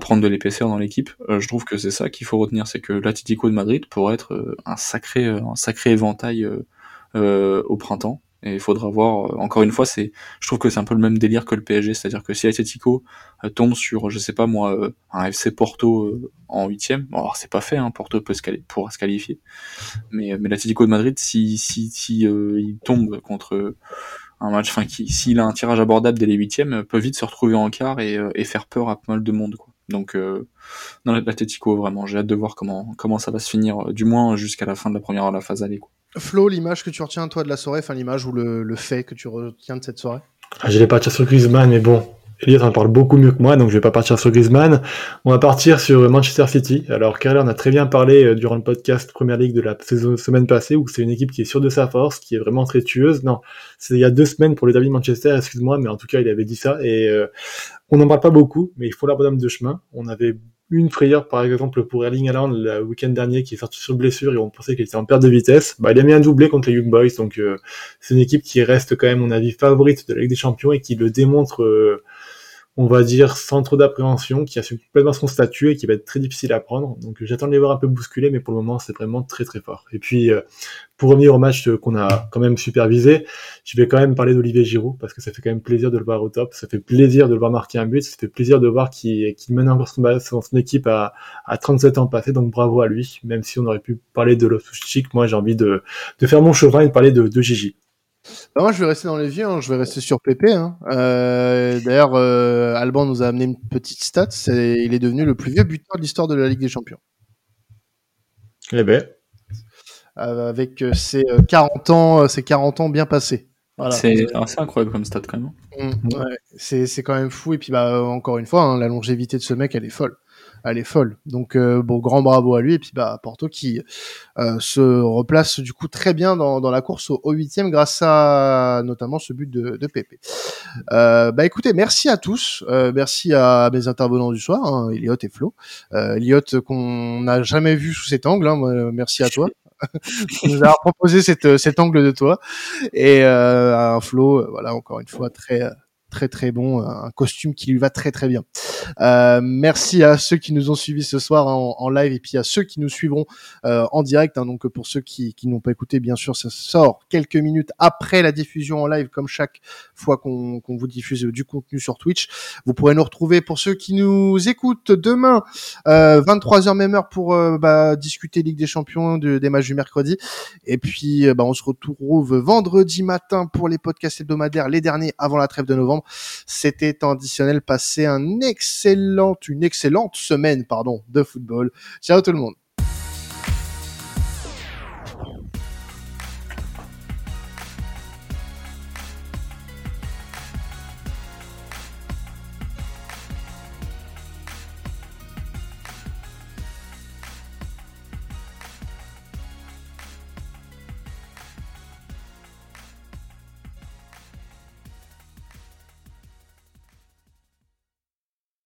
prendre de l'épaisseur dans l'équipe. Euh, je trouve que c'est ça qu'il faut retenir, c'est que l'Atlético de Madrid pourrait être euh, un sacré, un sacré éventail au printemps. Et il faudra voir. euh, encore une fois, c'est, je trouve que c'est un peu le même délire que le PSG, c'est-à-dire que si l'Atlético euh, tombe sur, je sais pas moi, euh, un FC Porto en huitième, bon, alors c'est pas fait, hein, Porto peut se pourra se qualifier, mais, mais l'Atlético de Madrid, si, si, si euh, il tombe contre un match, enfin, s'il a un tirage abordable dès les huitièmes, peut vite se retrouver en quart et, et faire peur à pas mal de monde. Quoi. Donc, euh, dans l'Atletico, vraiment, j'ai hâte de voir comment, comment ça va se finir, du moins jusqu'à la fin de la première la phase aller. Quoi. Flo, l'image que tu retiens toi de la soirée, enfin l'image ou le, le fait que tu retiens de cette soirée? Ah, J'allais partir sur Griezmann, mais bon, Elliot en parle beaucoup mieux que moi, donc je vais pas partir sur Griezmann. On va partir sur Manchester City. Alors, Carler on a très bien parlé euh, durant le podcast Première Ligue de la semaine passée, où c'est une équipe qui est sûre de sa force, qui est vraiment très tueuse. Non, c'est il y a deux semaines pour le derby de Manchester, excuse-moi, mais en tout cas, il avait dit ça. Et euh, on n'en parle pas beaucoup, mais il faut la bonhomme de chemin. On avait une frayeur, par exemple, pour Erling Haaland le week-end dernier, qui est sorti sur blessure et on pensait qu'il était en perte de vitesse. Bah, il a mis un doublé contre les Young Boys, donc euh, c'est une équipe qui reste quand même, mon avis, favorite de la Ligue des Champions et qui le démontre on va dire, centre d'appréhension qui assume complètement son statut et qui va être très difficile à prendre. Donc j'attends de les voir un peu bousculer, mais pour le moment, c'est vraiment très très fort. Et puis, euh, pour revenir au match qu'on a quand même supervisé, je vais quand même parler d'Olivier Giroud, parce que ça fait quand même plaisir de le voir au top, ça fait plaisir de le voir marquer un but, ça fait plaisir de voir qu'il mène encore son, son, équipe à, à 37 ans passés, donc bravo à lui, même si on aurait pu parler de Loftus-Cheek, moi j'ai envie de, de faire mon chemin et de parler de, de Gigi. Bah moi, je vais rester dans les vieux, hein. je vais rester sur PP. Hein. Euh, D'ailleurs, euh, Alban nous a amené une petite stat. il est devenu le plus vieux buteur de l'histoire de la Ligue des Champions. Eh ben. Euh, avec ses 40 ans, ses 40 ans bien passés. Voilà. C'est assez incroyable comme stat quand même. Mmh, ouais, c'est quand même fou. Et puis, bah, encore une fois, hein, la longévité de ce mec, elle est folle elle est folle. Donc euh, bon, grand bravo à lui et puis bah Porto qui euh, se replace du coup très bien dans, dans la course au huitième grâce à notamment ce but de, de Pépé. Euh, bah écoutez, merci à tous, euh, merci à mes intervenants du soir, hein, Elliot et Flo. Euh, Elliot qu'on n'a jamais vu sous cet angle, hein, merci à toi. nous avoir proposé cette, cet angle de toi et euh, un Flo, voilà encore une fois très très très bon, un costume qui lui va très très bien. Euh, merci à ceux qui nous ont suivis ce soir en, live et puis à ceux qui nous suivront euh, en direct. Hein. donc pour ceux qui, qui n'ont pas écouté, bien sûr, ça sort quelques minutes après la diffusion en live, comme chaque fois qu'on vous diffuse du contenu sur Twitch. Vous pourrez nous retrouver pour ceux qui nous écoutent demain, euh, 23h même heure pour euh, bah, discuter Ligue des Champions de, des matchs du mercredi. Et puis euh, bah, on se retrouve vendredi matin pour les podcasts hebdomadaires, les derniers avant la trêve de novembre. C'était additionnel. Passez un excellent, une excellente semaine, pardon, de football. Ciao tout le monde.